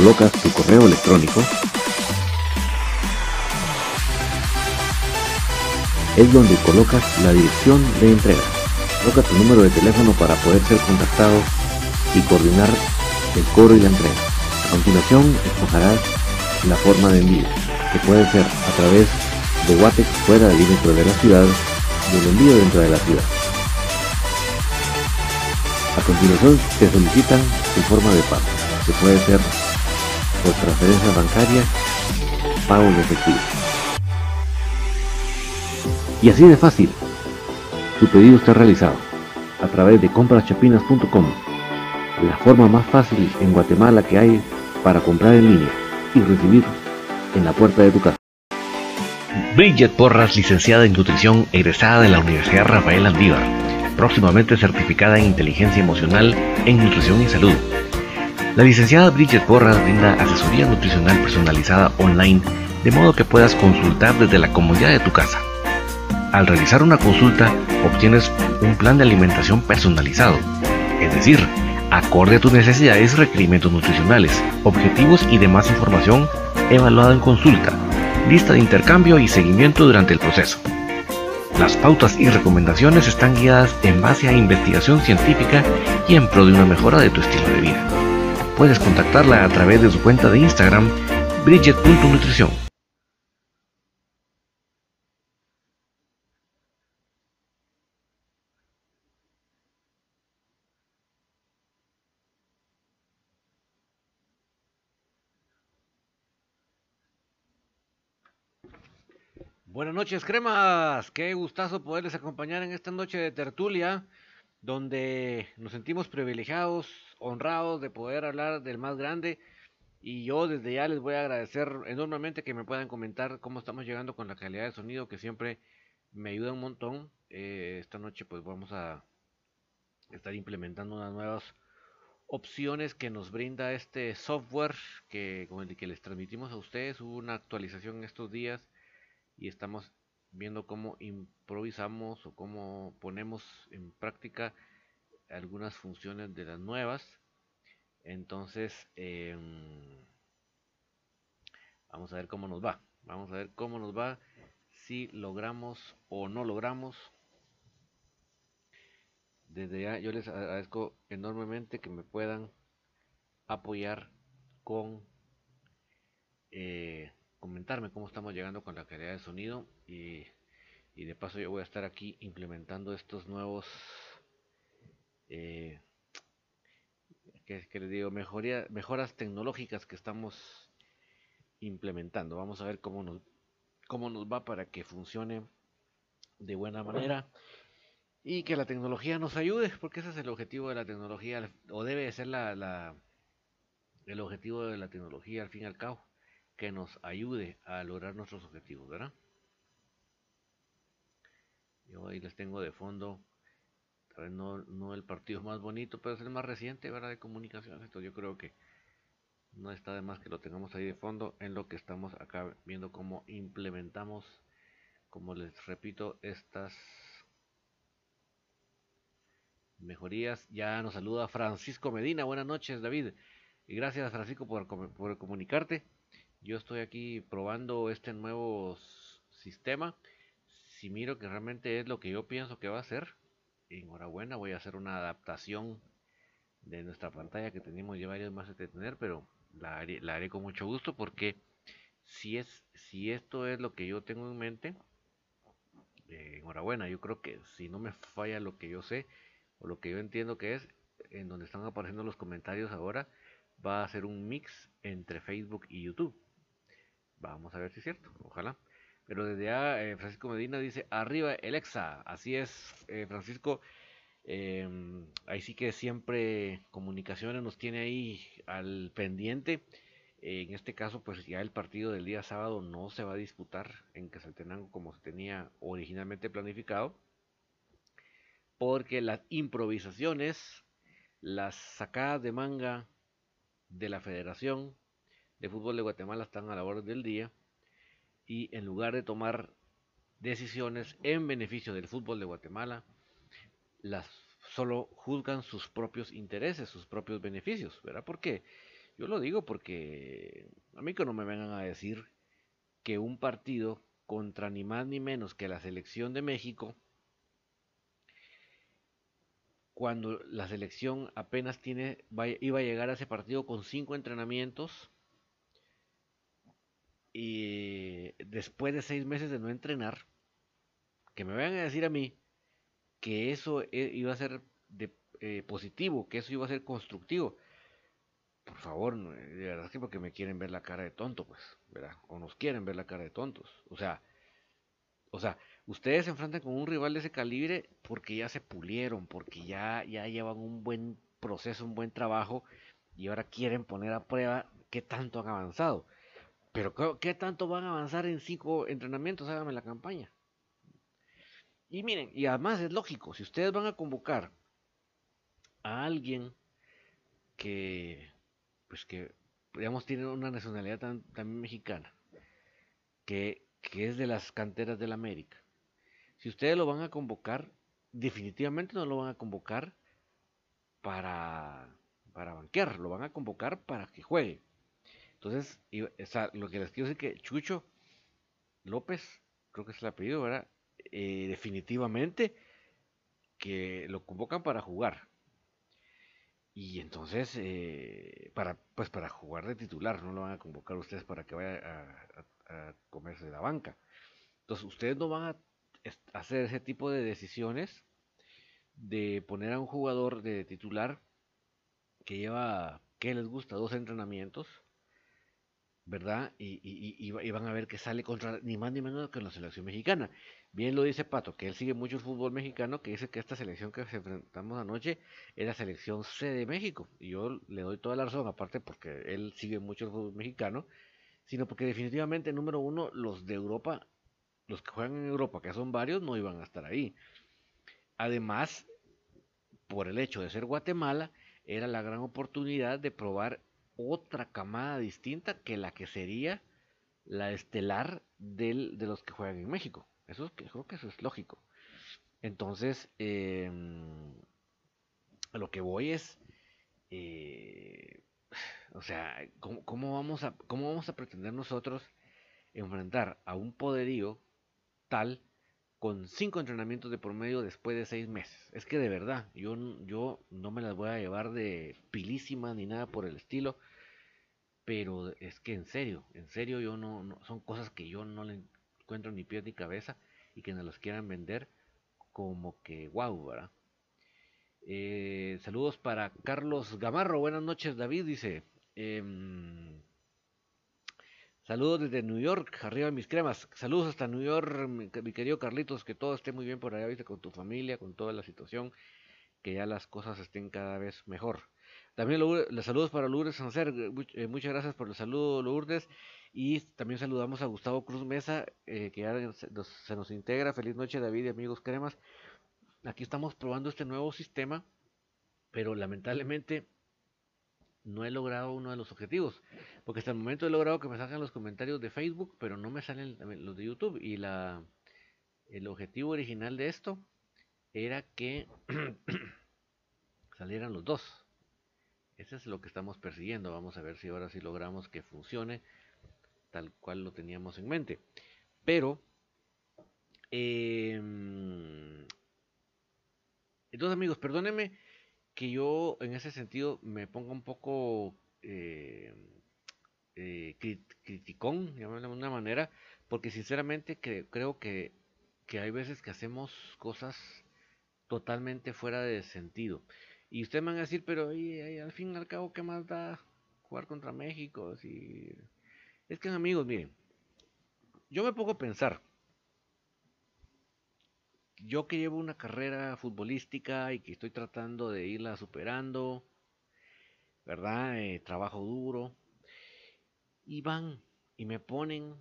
colocas tu correo electrónico, es donde colocas la dirección de entrega. Coloca tu número de teléfono para poder ser contactado y coordinar el cobro y la entrega. A continuación, escogerás la forma de envío, que puede ser a través de Watex fuera del límite de la ciudad y el envío dentro de la ciudad. A continuación, te solicitan tu forma de pago, que puede ser por transferencia bancaria, pago en efectivo. Y así de fácil, tu pedido está realizado a través de compraschapinas.com, la forma más fácil en Guatemala que hay para comprar en línea y recibir en la puerta de tu casa. Bridget Porras, licenciada en nutrición, egresada de la Universidad Rafael Andívar, próximamente certificada en inteligencia emocional en nutrición y salud la licenciada Bridget Porras brinda asesoría nutricional personalizada online de modo que puedas consultar desde la comodidad de tu casa. Al realizar una consulta obtienes un plan de alimentación personalizado, es decir, acorde a tus necesidades y requerimientos nutricionales, objetivos y demás información evaluada en consulta, lista de intercambio y seguimiento durante el proceso. Las pautas y recomendaciones están guiadas en base a investigación científica y en pro de una mejora de tu estilo de vida puedes contactarla a través de su cuenta de Instagram, bridget.nutrición. Buenas noches, cremas. Qué gustazo poderles acompañar en esta noche de tertulia, donde nos sentimos privilegiados honrados de poder hablar del más grande. Y yo desde ya les voy a agradecer enormemente que me puedan comentar cómo estamos llegando con la calidad de sonido, que siempre me ayuda un montón. Eh, esta noche pues vamos a estar implementando unas nuevas opciones que nos brinda este software que con el que les transmitimos a ustedes. Hubo una actualización en estos días y estamos viendo cómo improvisamos o cómo ponemos en práctica algunas funciones de las nuevas. Entonces, em, vamos a ver cómo nos va. Vamos a ver cómo nos va, si logramos o no logramos. Desde ya yo les agradezco enormemente que me puedan apoyar con eh, comentarme cómo estamos llegando con la calidad de sonido y, y de paso yo voy a estar aquí implementando estos nuevos eh, que, les digo, mejoras tecnológicas que estamos implementando. Vamos a ver cómo nos, cómo nos va para que funcione de buena manera y que la tecnología nos ayude, porque ese es el objetivo de la tecnología, o debe ser la, el objetivo de la tecnología al fin y al cabo, que nos ayude a lograr nuestros objetivos, ¿verdad? Yo ahí les tengo de fondo no, no el partido más bonito, pero es el más reciente, ¿verdad? De comunicación. Esto yo creo que no está de más que lo tengamos ahí de fondo en lo que estamos acá viendo cómo implementamos, como les repito, estas mejorías. Ya nos saluda Francisco Medina. Buenas noches, David. Y gracias, Francisco, por, por comunicarte. Yo estoy aquí probando este nuevo sistema. Si miro que realmente es lo que yo pienso que va a ser, enhorabuena, voy a hacer una adaptación de nuestra pantalla que tenemos ya varios más de tener, pero la haré, con mucho gusto porque si es si esto es lo que yo tengo en mente, eh, enhorabuena, yo creo que si no me falla lo que yo sé o lo que yo entiendo que es, en donde están apareciendo los comentarios ahora, va a ser un mix entre Facebook y YouTube. Vamos a ver si es cierto, ojalá. Pero desde a eh, Francisco Medina dice, arriba el EXA. Así es, eh, Francisco. Em, ahí sí que siempre comunicaciones nos tiene ahí al pendiente. En este caso, pues ya el partido del día sábado no se va a disputar en Casaltenango como se tenía originalmente planificado. Porque las improvisaciones, las sacadas de manga de la Federación de Fútbol de Guatemala están a la orden del día. Y en lugar de tomar decisiones en beneficio del fútbol de Guatemala, las solo juzgan sus propios intereses, sus propios beneficios, ¿verdad? ¿Por qué? Yo lo digo porque a mí que no me vengan a decir que un partido contra ni más ni menos que la selección de México, cuando la selección apenas tiene, iba a llegar a ese partido con cinco entrenamientos, y después de seis meses de no entrenar, que me vayan a decir a mí que eso eh, iba a ser eh, positivo, que eso iba a ser constructivo. Por favor, de verdad que porque me quieren ver la cara de tonto, pues, ¿verdad? O nos quieren ver la cara de tontos. O sea, o sea, ustedes se enfrentan con un rival de ese calibre porque ya se pulieron, porque ya, ya llevan un buen proceso, un buen trabajo, y ahora quieren poner a prueba qué tanto han avanzado. Pero ¿qué, tanto van a avanzar en cinco entrenamientos? Háganme la campaña. Y miren, y además es lógico, si ustedes van a convocar a alguien que, pues que, digamos, tiene una nacionalidad también mexicana, que, que es de las canteras de la América, si ustedes lo van a convocar, definitivamente no lo van a convocar para, para banquear, lo van a convocar para que juegue. Entonces, lo que les quiero decir que Chucho López, creo que es el apellido, ¿verdad? Eh, definitivamente que lo convocan para jugar. Y entonces, eh, para, pues para jugar de titular, no lo van a convocar ustedes para que vaya a, comerse de la banca. Entonces, ustedes no van a hacer ese tipo de decisiones de poner a un jugador de titular que lleva, ¿qué les gusta? Dos entrenamientos ¿verdad? Y, van a ver que sale contra ni más ni menos que la selección mexicana. Bien lo dice Pato, que él sigue mucho el fútbol mexicano, que dice que esta selección que enfrentamos anoche es la selección C de México. Y yo le doy toda la razón, aparte porque él sigue mucho el fútbol mexicano, sino porque definitivamente, número uno, los de Europa, los que juegan en Europa, que son varios, no iban a estar ahí. Además, por el hecho de ser Guatemala, era la gran oportunidad de probar otra camada distinta que la que sería la estelar del, de los que juegan en México. Eso creo que eso es lógico. Entonces, em, a lo que voy es, eh, o sea, ¿cómo, vamos a, ¿cómo vamos a pretender nosotros enfrentar a un poderío tal con cinco entrenamientos de promedio después de seis meses? Es que de verdad, yo, yo no me las voy a llevar de pilísima ni nada por el estilo pero es que en serio, en serio yo no, son cosas que yo no le encuentro ni pie ni cabeza y que nos las quieran vender como que wow, ¿verdad? Eh, saludos para Carlos Gamarro, buenas noches David, dice. Em, saludos desde New York, arriba mis cremas. Saludos hasta New York, mi, querido Carlitos, que todo esté muy bien por allá, viste, con tu familia, con toda la situación, que ya las cosas estén cada vez mejor. También los saludos para Lourdes Sancer, eh, muchas gracias por el saludo Lourdes. Y también saludamos a Gustavo Cruz Mesa, eh, que ya se nos integra. Feliz noche David y amigos cremas. Aquí estamos probando este nuevo sistema, pero lamentablemente no he logrado uno de los objetivos. Porque hasta el momento he logrado que me salgan los comentarios de Facebook, pero no me salen los de YouTube. Y la, el objetivo original de esto era que salieran los dos. Eso es lo que estamos persiguiendo. Vamos a ver si ahora sí logramos que funcione tal cual lo teníamos en mente. Pero, em, Entonces amigos, perdónenme que yo en ese sentido me ponga un poco eh, eh, criticón, de una manera, porque sinceramente creo que, hay veces que hacemos cosas totalmente fuera de sentido. Y ustedes me van a decir, pero al fin y al cabo, ¿qué más da jugar contra México? Es que amigos, miren, yo me pongo a pensar, yo que llevo una carrera futbolística y que estoy tratando de irla superando, ¿verdad? Eh, trabajo duro, y van y me ponen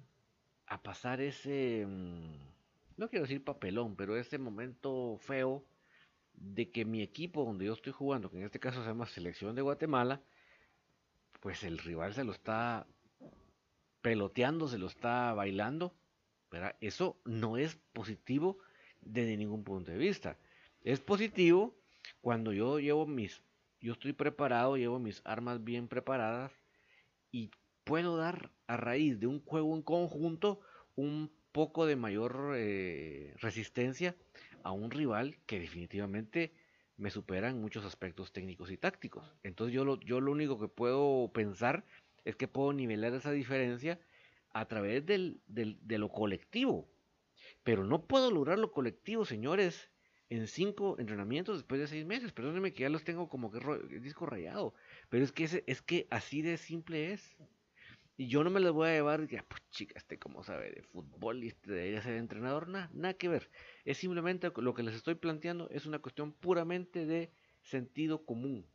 a pasar ese, mm, no quiero decir papelón, pero ese momento feo de que mi equipo donde yo estoy jugando, que en este caso se llama Selección de Guatemala, pues el rival se lo está peloteando, se lo está bailando. ¿verdad? Eso no es positivo desde ningún punto de vista. Es positivo cuando yo llevo mis, yo estoy preparado, llevo mis armas bien preparadas y puedo dar a raíz de un juego en conjunto un poco de mayor eh, resistencia a un rival que definitivamente me supera en muchos aspectos técnicos y tácticos. Entonces yo lo, yo lo único que puedo pensar es que puedo nivelar esa diferencia a través del, de lo colectivo. Pero no puedo lograr lo colectivo, señores, en cinco entrenamientos después de seis meses. Perdónenme que ya los tengo como que disco rayado. Pero es que, es que así de simple es. Y yo no me los voy a llevar y pues chica, este como sabe de fútbol y este debería ser entrenador. Nada, nada que ver. Es simplemente lo que les estoy planteando es una cuestión puramente de sentido común.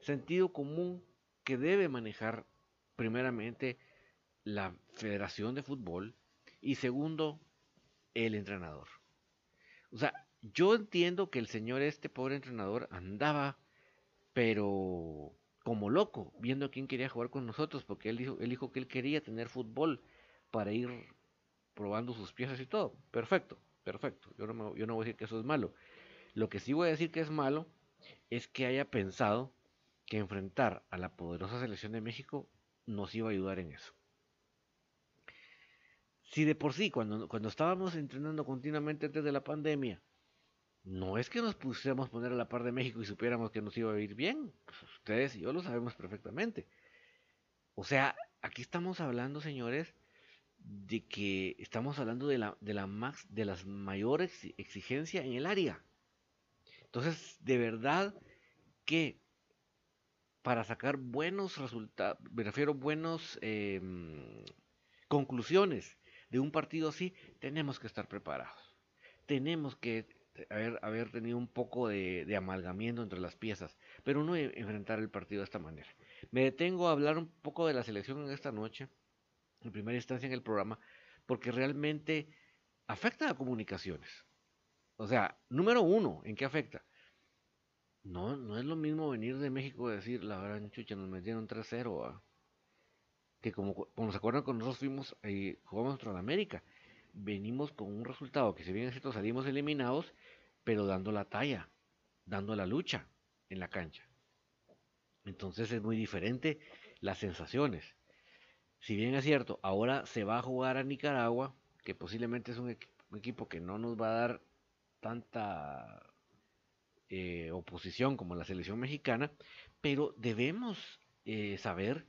Sentido común que debe manejar primeramente la Federación de Fútbol y segundo, el entrenador. O sea, yo entiendo que el señor, este pobre entrenador, andaba, pero como loco, viendo a quién quería jugar con nosotros, porque él dijo, él dijo que él quería tener fútbol para ir probando sus piezas y todo. Perfecto, perfecto. Yo no, yo no voy a decir que eso es malo. Lo que sí voy a decir que es malo es que haya pensado que enfrentar a la poderosa selección de México nos iba a ayudar en eso. Si de por sí, cuando, cuando estábamos entrenando continuamente antes de la pandemia, no es que nos pusiéramos a poner a la par de México y supiéramos que nos iba a ir bien. Pues, ustedes y yo lo sabemos perfectamente. O sea, aquí estamos hablando, señores, de que estamos hablando de la, de de las mayores exigencias en el área. Entonces, de verdad que para sacar buenos resultados, me refiero buenos em, conclusiones de un partido así, tenemos que estar preparados. Tenemos que haber, tenido un poco de, amalgamiento entre las piezas, pero no enfrentar el partido de esta manera. Me detengo a hablar un poco de la selección en esta noche, en primera instancia en el programa, porque realmente afecta a comunicaciones. O sea, número uno, ¿en qué afecta? No, no es lo mismo venir de México y decir, la verdad, chucha, nos metieron 3-0 que como, como se acuerdan cuando nosotros fuimos eh, jugamos contra la América, venimos con un resultado que si bien es cierto salimos eliminados, pero dando la talla, dando la lucha en la cancha. Entonces es muy diferente las sensaciones. Si bien es cierto, ahora se va a jugar a Nicaragua, que posiblemente es un, equipo que no nos va a dar tanta eh, oposición como la selección mexicana, pero debemos eh, saber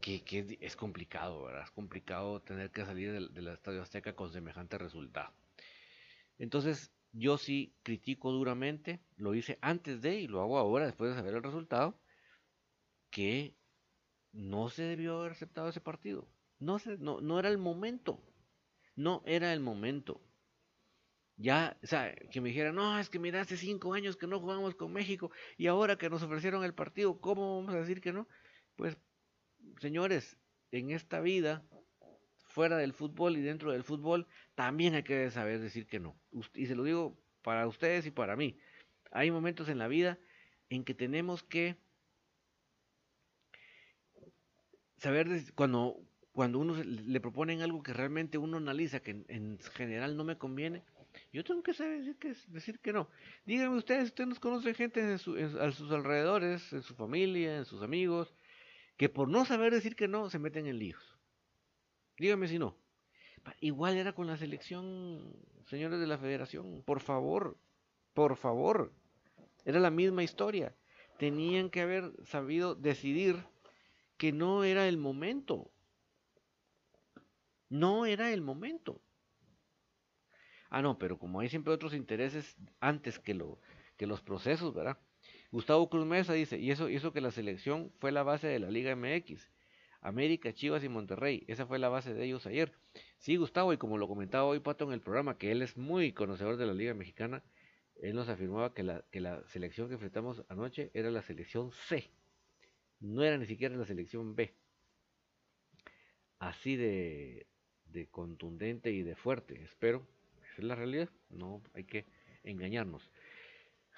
que, es complicado, ¿verdad? Es complicado tener que salir del, Estadio Azteca con semejante resultado. Entonces, yo sí critico duramente, lo hice antes de y lo hago ahora después de saber el resultado, que no se debió haber aceptado ese partido. No, se, no, no era el momento. No era el momento. Ya, o sea, que me dijeran, no, es que mira, hace cinco años que no jugamos con México y ahora que nos ofrecieron el partido, ¿cómo vamos a decir que no? Pues señores, en esta vida, fuera del fútbol y dentro del fútbol, también hay que saber decir que no. Y se lo digo para ustedes y para mí. Hay momentos en la vida en que tenemos que saber cuando cuando uno le proponen algo que realmente uno analiza que en, general no me conviene, yo tengo que saber decir que, decir que no. Díganme ustedes, ustedes nos conocen gente en, a sus alrededores, en su familia, en sus amigos, que por no saber decir que no se meten en líos. Dígame si no. Igual era con la selección, señores de la federación, por favor, Por favor. Era la misma historia. Tenían que haber sabido decidir que no era el momento. No era el momento. Ah, no, pero como hay siempre otros intereses antes que, lo, que los procesos, ¿verdad? Gustavo Cruz Mesa dice, y eso hizo que la selección fue la base de la Liga MX. América, Chivas y Monterrey. Esa fue la base de ellos ayer. Sí, Gustavo, y como lo comentaba hoy Pato en el programa, que él es muy conocedor de la Liga Mexicana, él nos afirmaba que la, que la selección que enfrentamos anoche era la selección C. No era ni siquiera la selección B. Así de, de contundente y de fuerte, espero. Esa es la realidad. No hay que engañarnos.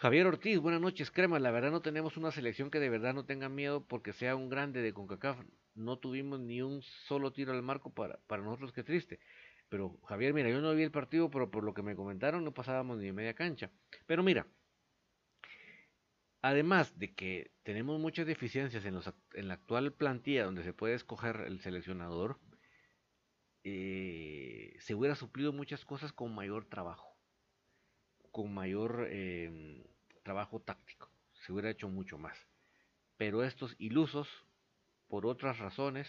Javier Ortiz, buenas noches, crema. La verdad no tenemos una selección que de verdad no tenga miedo porque sea un grande de CONCACAF. No tuvimos ni un solo tiro al marco para, para nosotros, qué triste. Pero Javier, mira, yo no vi el partido, pero por lo que me comentaron no pasábamos ni media cancha. Pero mira, además de que tenemos muchas deficiencias en, los, en la actual plantilla donde se puede escoger el seleccionador, eh, se hubiera suplido muchas cosas con mayor trabajo con mayor em, trabajo táctico. Se hubiera hecho mucho más. Pero estos ilusos, por otras razones,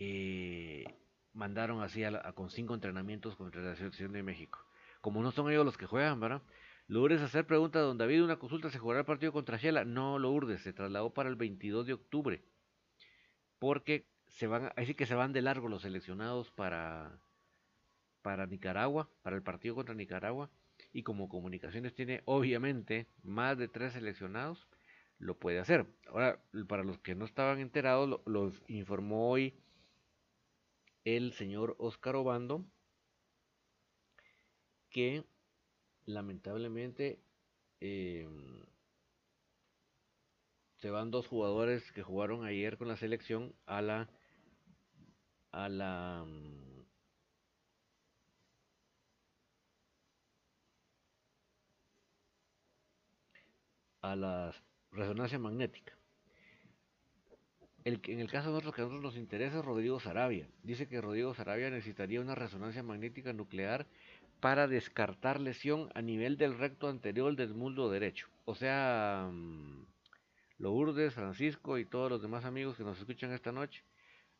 eh, mandaron así a, con cinco entrenamientos contra la selección de México. Como no son ellos los que juegan, ¿verdad? Lourdes hacer pregunta, don David, una consulta, ¿se jugará el partido contra Shela? No, Lourdes, se trasladó para el 22 de octubre. Porque se van, así que se van de largo los seleccionados para, para Nicaragua, para el partido contra Nicaragua, y como comunicaciones tiene obviamente más de tres seleccionados, lo puede hacer. Ahora, para los que no estaban enterados, los informó hoy el señor Oscar Obando que lamentablemente em, se van dos jugadores que jugaron ayer con la selección a la a la a la resonancia magnética. El, en el caso de nosotros que a nosotros nos interesa es Rodrigo Sarabia. Dice que Rodrigo Sarabia necesitaría una resonancia magnética nuclear para descartar lesión a nivel del recto anterior del muslo derecho. O sea, mm, Lourdes, Francisco y todos los demás amigos que nos escuchan esta noche,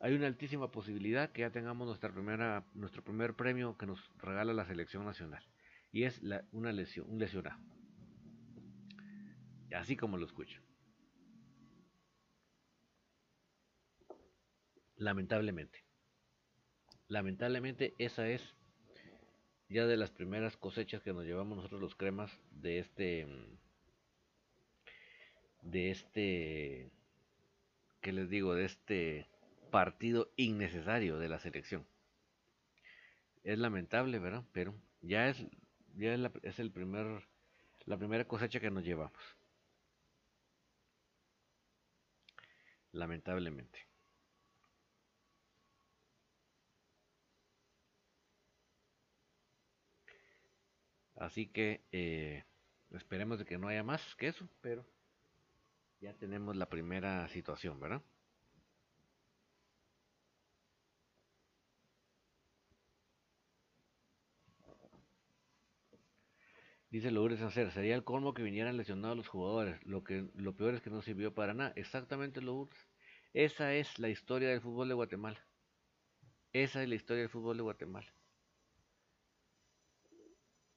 hay una altísima posibilidad que ya tengamos nuestra primera, nuestro primer premio que nos regala la selección nacional. Y es una lesión, un lesionado. Así como lo escucho. Lamentablemente. Lamentablemente esa es ya de las primeras cosechas que nos llevamos nosotros los cremas de este de este que les digo de este partido innecesario de la selección es lamentable verdad pero ya es ya es, es el primer la primera cosecha que nos llevamos lamentablemente. Así que eh, esperemos de que no haya más que eso, pero ya tenemos la primera situación, ¿verdad? Dice Lourdes Hacer, sería el colmo que vinieran lesionados los jugadores. Lo que lo peor es que no sirvió para nada. Exactamente Lourdes. Esa es la historia del fútbol de Guatemala. Esa es la historia del fútbol de Guatemala.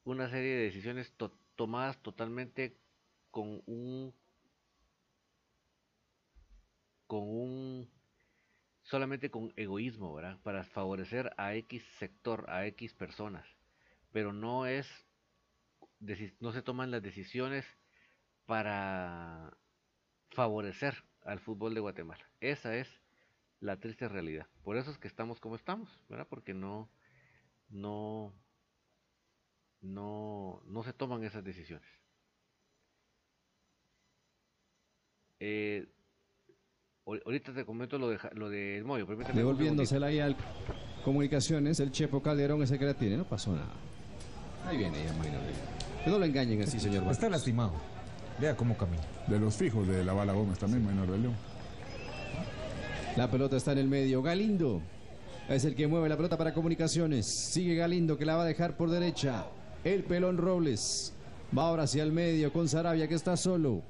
Una serie de decisiones tomadas totalmente con un con un solamente con egoísmo, ¿verdad? Para favorecer a X sector, a X personas, pero no es no se toman las decisiones para favorecer al fútbol de Guatemala. Esa es la triste realidad. Por eso es que estamos como estamos, ¿verdad? Porque no, no, no, no se toman esas decisiones. Eh, ahorita te comento lo de lo de Moyo. Devolviéndosela ahí al comunicaciones, el Chepo Calderón ese que la tiene, no pasó nada. Ahí viene ya, que no lo engañen así, señor Está lastimado. Vea cómo camina. De los fijos de la Bala Gómez también, menor de León. La pelota está en el medio. Galindo. Es el que mueve la pelota para comunicaciones. Sigue Galindo que la va a dejar por derecha. El pelón Robles. Va ahora hacia el medio con Sarabia que está solo.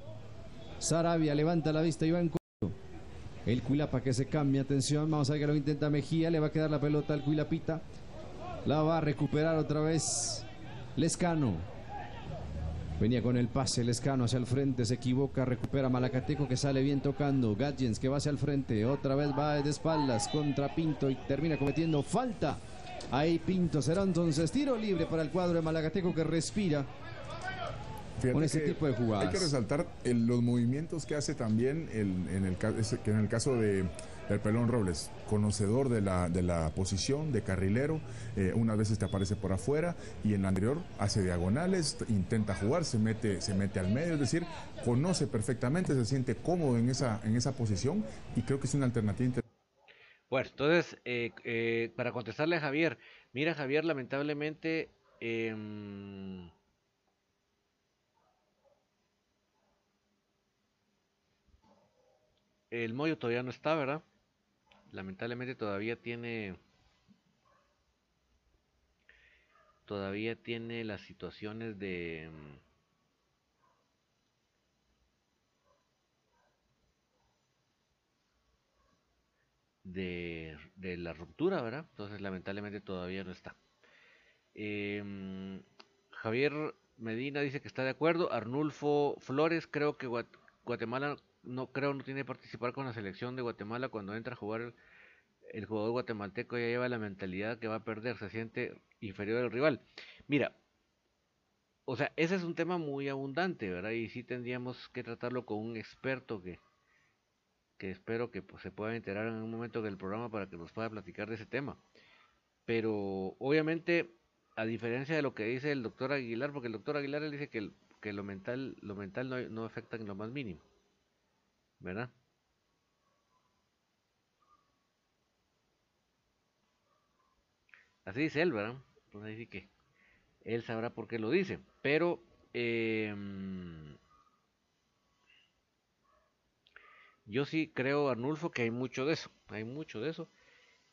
Sarabia levanta la vista y va en corto. El Cuilapa que se cambia. Atención. Vamos a ver que lo intenta Mejía. Le va a quedar la pelota al Cuilapita. La va a recuperar otra vez Lescano. Venía con el pase Lescano hacia el frente, se equivoca, recupera Malacateco que sale bien tocando. Gadgens que va hacia el frente, otra vez va de espaldas contra Pinto y termina cometiendo falta. Ahí Pinto será entonces tiro libre para el cuadro de Malacateco que respira Fíjate con ese tipo de jugadas. Hay que resaltar el- los movimientos que hace también el- en, el, que en el caso de del Pelón Robles, conocedor de la, de la posición de carrilero, eh, unas veces te aparece por afuera y en la anterior hace diagonales, intenta jugar, se mete, se mete al medio, es decir, conoce perfectamente, se siente cómodo en esa, en esa posición y creo que es una alternativa interesante. Bueno, entonces, eh, eh, para contestarle a Javier, mira Javier, lamentablemente, em, el Moyo todavía no está, ¿verdad? Lamentablemente todavía tiene, todavía tiene las situaciones de... de, la ruptura, ¿verdad? Entonces lamentablemente todavía no está. Em, Javier Medina dice que está de acuerdo. Arnulfo Flores, creo que Guat- Guatemala no creo no tiene que participar con la selección de Guatemala cuando entra a jugar el, jugador guatemalteco ya lleva la mentalidad que va a perder, se siente inferior al rival. Mira, o sea, ese es un tema muy abundante, ¿verdad? Y sí tendríamos que tratarlo con un experto que, que espero que pues, se pueda enterar en un momento del programa para que nos pueda platicar de ese tema. Pero obviamente, a diferencia de lo que dice el doctor Aguilar, porque el doctor Aguilar dice que, que lo mental, lo mental no, no afecta en lo más mínimo, ¿verdad? Así dice él, ¿verdad? Pues ahí sí que él sabrá por qué lo dice. Pero em, yo sí creo, Arnulfo, que hay mucho de eso. Hay mucho de eso.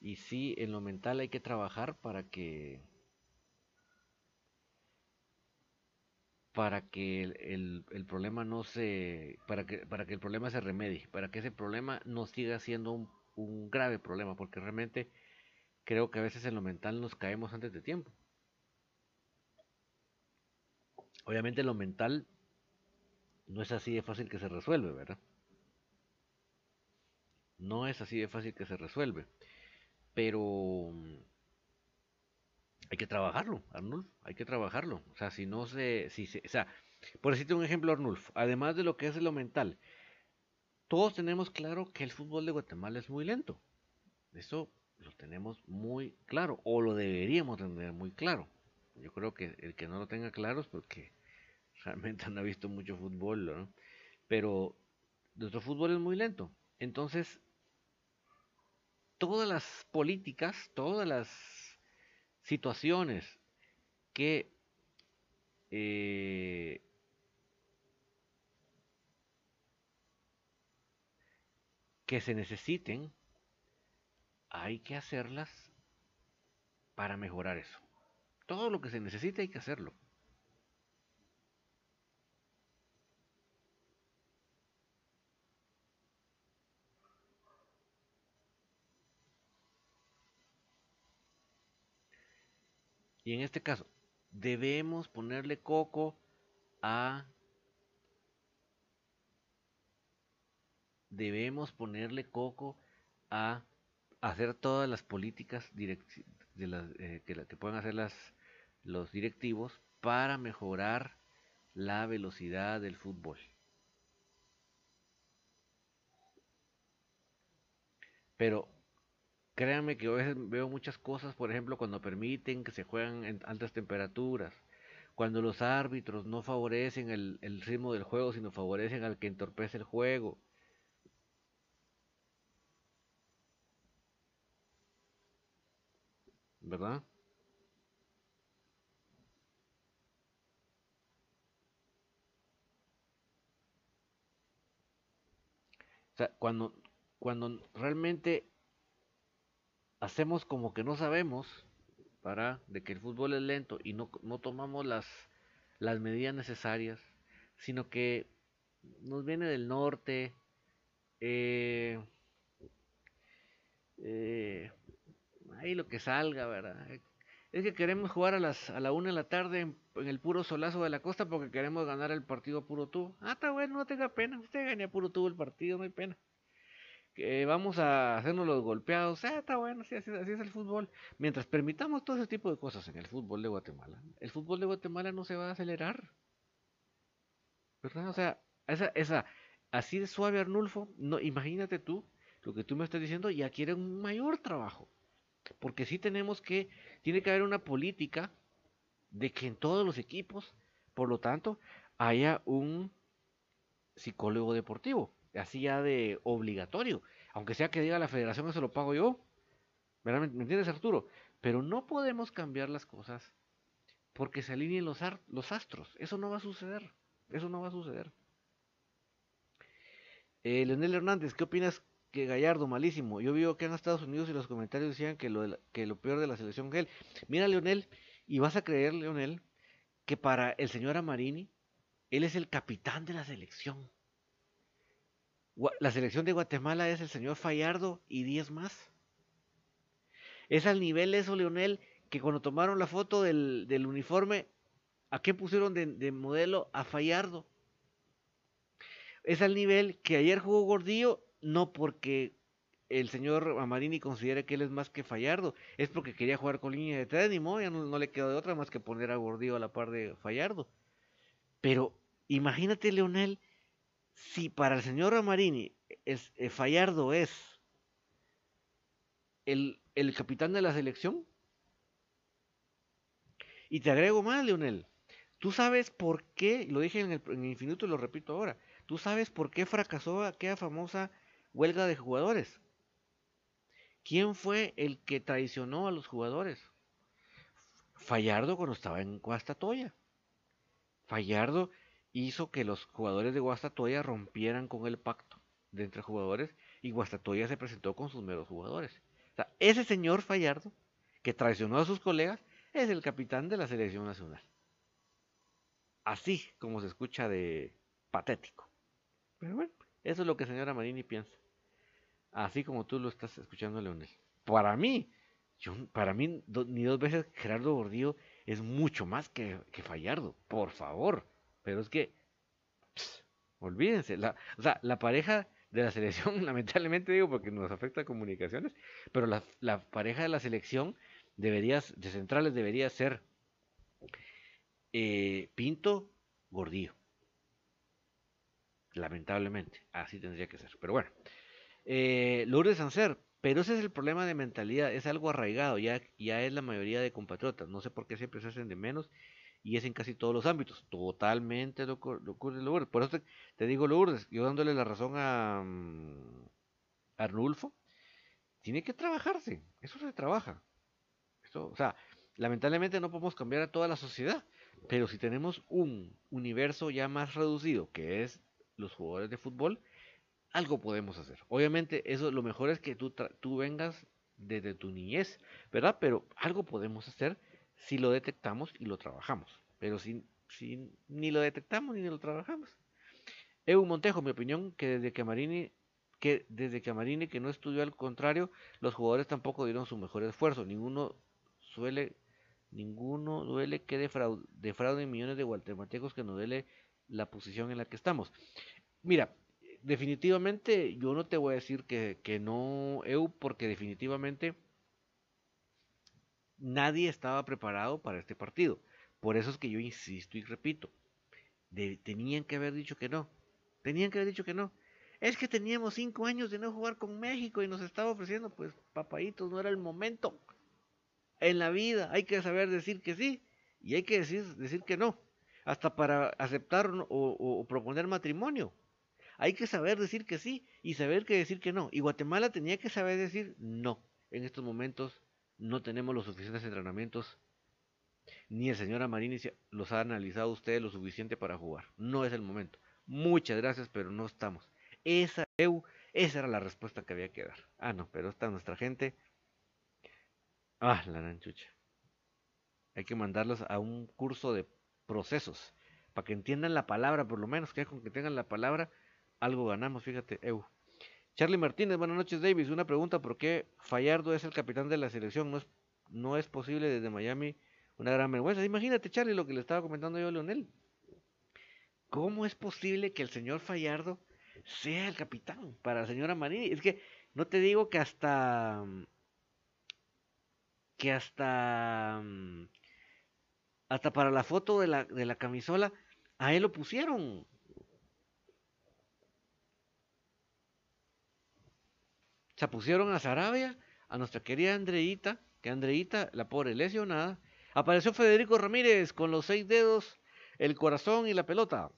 Y sí, en lo mental hay que trabajar para que para que el, el- problema no se para que para que el problema se remedie, para que ese problema no siga siendo un, un grave problema, porque realmente creo que a veces en lo mental nos caemos antes de tiempo. Obviamente lo mental no es así de fácil que se resuelve, ¿verdad? No es así de fácil que se resuelve. Pero hay que trabajarlo, Arnulf, hay que trabajarlo. O sea, si no se, si se, o sea, por decirte un ejemplo, Arnulf, además de lo que es lo mental, todos tenemos claro que el fútbol de Guatemala es muy lento. Eso lo tenemos muy claro, o lo deberíamos tener muy claro. Yo creo que el que no lo tenga claro es porque realmente no ha visto mucho fútbol, ¿no? Pero nuestro fútbol es muy lento. Entonces, todas las políticas, todas las situaciones que eh, que se necesiten, hay que hacerlas para mejorar eso. Todo lo que se necesite hay que hacerlo. Y en este caso, debemos ponerle coco a... Debemos ponerle coco a hacer todas las políticas de las, eh, que, la- puedan hacer las, los directivos para mejorar la velocidad del fútbol. Pero créanme que a veces veo muchas cosas, por ejemplo, cuando permiten que se juegan en altas temperaturas, cuando los árbitros no favorecen el, el ritmo del juego, sino favorecen al que entorpece el juego. ¿Verdad? O sea, cuando, cuando realmente hacemos como que no sabemos para de que el fútbol es lento y no, no tomamos las, las medidas necesarias, sino que nos viene del norte, eh, eh, ahí lo que salga, ¿verdad? Es que queremos jugar a las a la una de la tarde en, el puro solazo de la costa porque queremos ganar el partido puro tubo. Ah, está bueno, no tenga pena. Usted gana puro tubo el partido, no hay pena. Que vamos a hacernos los golpeados. Ah, está bueno, así, es el fútbol. Mientras permitamos todo ese tipo de cosas en el fútbol de Guatemala, el fútbol de Guatemala no se va a acelerar. O sea, esa, esa, así de suave Arnulfo, no, imagínate tú lo que tú me estás diciendo, ya quiere un mayor trabajo. Porque sí tenemos que, tiene que haber una política de que en todos los equipos, por lo tanto, haya un psicólogo deportivo, ya de obligatorio, aunque sea que diga la federación, eso lo pago yo. ¿Me entiendes, Arturo? Pero no podemos cambiar las cosas porque se alineen los, los astros. Eso no va a suceder. Eso no va a suceder. Eh, Leonel Hernández, ¿qué opinas que Gallardo, malísimo? Yo vivo que en Estados Unidos y los comentarios decían que lo, peor de la selección que él. Mira, Leonel, y vas a creer, Leonel, que para el señor Amarini, él es el capitán de la selección. La selección de Guatemala es el señor Fallardo y 10 más. Es al nivel eso, Leonel, que cuando tomaron la foto del, del uniforme, ¿a qué pusieron de, de modelo? A Fallardo es al nivel que ayer jugó Gordillo, no porque el señor Amarini considere que él es más que Fallardo, es porque quería jugar con línea de tres, ni modo, ya no, le quedó de otra más que poner a Gordillo a la par de Fallardo. Pero imagínate, Leonel, si para el señor Amarini es, eh, Fallardo es el, capitán de la selección. Y te agrego más, Leonel. Tú sabes por qué, lo dije en el, en infinito y lo repito ahora, ¿Tú sabes por qué fracasó aquella famosa huelga de jugadores? ¿Quién fue el que traicionó a los jugadores? Fallardo cuando estaba en Guastatoya. Fallardo hizo que los jugadores de Guastatoya rompieran con el pacto de entre jugadores y Guastatoya se presentó con sus meros jugadores. O sea, ese señor Fallardo, que traicionó a sus colegas, es el capitán de la selección nacional. Así como se escucha de patético. Pero bueno, eso es lo que señora Marini piensa. Así como tú lo estás escuchando, Leonel. Para mí, yo, para mí, ni dos veces Gerardo Gordillo es mucho más que, que Fallardo, por favor. Pero es que, olvídense, la, o sea, la pareja de la selección, lamentablemente digo porque nos afecta comunicaciones, pero la, la pareja de la selección debería, de centrales debería ser eh, Pinto Gordillo. Lamentablemente, así tendría que ser. Pero bueno, eh, Lourdes Sancer, pero ese es el problema de mentalidad, es algo arraigado, ya, ya es la mayoría de compatriotas, no sé por qué siempre se hacen de menos y es en casi todos los ámbitos, totalmente lo, ocurre. Por eso te, digo Lourdes, yo dándole la razón a, mm, Arnulfo, tiene que trabajarse, eso se trabaja. Eso, o sea, lamentablemente no podemos cambiar a toda la sociedad, pero si tenemos un universo ya más reducido, que es los jugadores de fútbol, algo podemos hacer. Obviamente, eso lo mejor es que tú, tú vengas desde tu niñez, ¿verdad? Pero algo podemos hacer si lo detectamos y lo trabajamos. Pero si, si ni lo detectamos ni lo trabajamos. Eu Montejo, mi opinión, que desde que Marini que desde que Marini que no estudió al contrario, los jugadores tampoco dieron su mejor esfuerzo. Ninguno suele, ninguno duele que defrauden millones de guatemaltecos que no duele la posición en la que estamos. Mira, definitivamente yo no te voy a decir que, no, EU, porque definitivamente nadie estaba preparado para este partido. Por eso es que yo insisto y repito, tenían que haber dicho que no. Tenían que haber dicho que no. Es que teníamos cinco años de no jugar con México y nos estaba ofreciendo, pues, papaitos, no era el momento. En la vida hay que saber decir que sí y hay que decir, decir que no hasta para aceptar o, proponer matrimonio. Hay que saber decir que sí y saber que decir que no. Y Guatemala tenía que saber decir no. En estos momentos no tenemos los suficientes entrenamientos. Ni el señor Amarini los ha analizado ustedes lo suficiente para jugar. No es el momento. Muchas gracias, pero no estamos. Esa, esa era la respuesta que había que dar. Ah, no, pero está nuestra gente Ah, la ranchucha. Hay que mandarlos a un curso de procesos para que entiendan la palabra, por lo menos, que con que tengan la palabra, algo ganamos, fíjate, Eu. Charlie Martínez, buenas noches, Davis. Una pregunta, ¿por qué Fallardo es el capitán de la selección? No es, no es posible desde Miami una gran vergüenza. Imagínate, Charlie, lo que le estaba comentando yo a Leonel. ¿Cómo es posible que el señor Fallardo sea el capitán para la señora Marini? Es que no te digo que hasta que hasta hasta para la foto de la, de la camisola a él lo pusieron. Se pusieron a Sarabia, a nuestra querida Andreita, que Andreita, la pobre lesionada. Apareció Federico Ramírez con los seis dedos, el corazón y la pelota.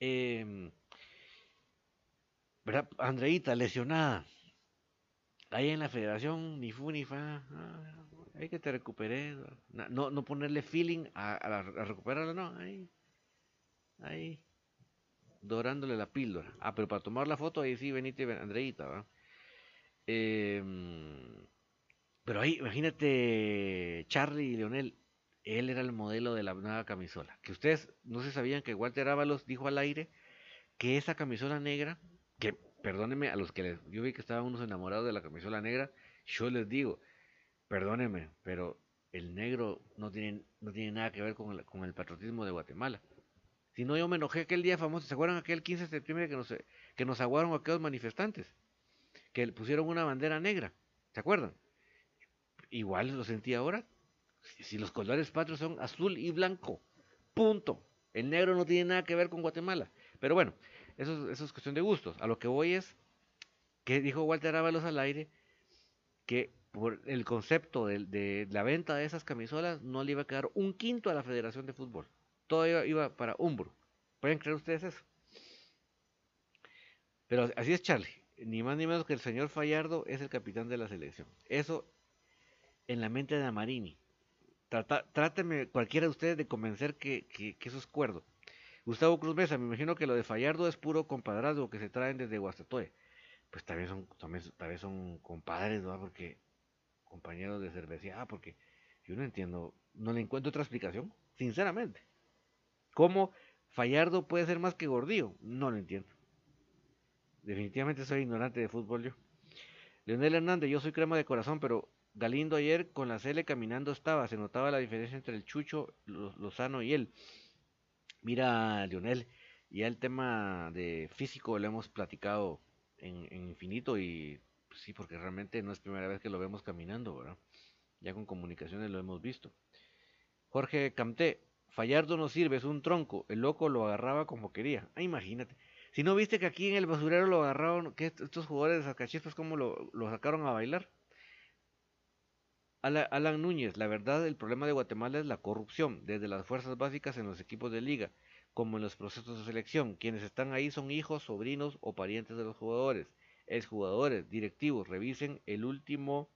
Eh, ¿verdad? Andreita, lesionada. Ahí en la federación, ni fu ni fa. Ah, hay que te recuperes. No, no ponerle feeling a, a, recuperarla, no. Ahí. Ahí dorándole la píldora. Ah, pero para tomar la foto, ahí sí, venite, Andreita, ¿va? Em, pero ahí, imagínate, Charlie y Leonel, él era el modelo de la nueva camisola. Que ustedes no se sabían que Walter Ábalos dijo al aire que esa camisola negra, que perdónenme a los que les, yo vi que estaban unos enamorados de la camisola negra, yo les digo, perdónenme, pero el negro no tiene, no tiene nada que ver con el, con el patriotismo de Guatemala. Si no, yo me enojé aquel día famoso. ¿Se acuerdan aquel 15 de septiembre que nos, que nos aguaron aquellos manifestantes? Que pusieron una bandera negra. ¿Se acuerdan? Igual lo sentí ahora. Si, los colores patrios son azul y blanco. Punto. El negro no tiene nada que ver con Guatemala. Pero bueno, eso, eso es cuestión de gustos. A lo que voy es que dijo Walter Ábalos al aire que por el concepto de, de, la venta de esas camisolas no le iba a quedar un quinto a la Federación de Fútbol todo iba, para Umbro. ¿Pueden creer ustedes eso? Pero así es Charlie. Ni más ni menos que el señor Fallardo es el capitán de la selección. Eso en la mente de Amarini. tráteme cualquiera de ustedes de convencer que, eso es cuerdo. Gustavo Cruz Mesa, me imagino que lo de Fallardo es puro compadrazgo que se traen desde Guastatoe. Pues vez son, tal vez son compadres, ¿no? Porque compañeros de cerveza. Ah, porque yo no entiendo, no le encuentro otra explicación, sinceramente. ¿Cómo Fallardo puede ser más que Gordillo? No lo entiendo. Definitivamente soy ignorante de fútbol yo. Leonel Hernández, yo soy crema de corazón, pero Galindo ayer con la Cele caminando estaba, se notaba la diferencia entre el Chucho, Lozano y él. Mira, Leonel, ya el tema de físico lo hemos platicado en, infinito y pues sí, porque realmente no es primera vez que lo vemos caminando, ¿verdad? Ya con comunicaciones lo hemos visto. Jorge Camté, Fallardo no sirve, es un tronco. El loco lo agarraba como quería. Ah, imagínate. Si no viste que aquí en el basurero lo agarraron, que estos jugadores de sacachispas, ¿cómo lo, sacaron a bailar? Alan, Núñez, la verdad, el problema de Guatemala es la corrupción, desde las fuerzas básicas en los equipos de liga, como en los procesos de selección. Quienes están ahí son hijos, sobrinos o parientes de los jugadores. Exjugadores, directivos, revisen el último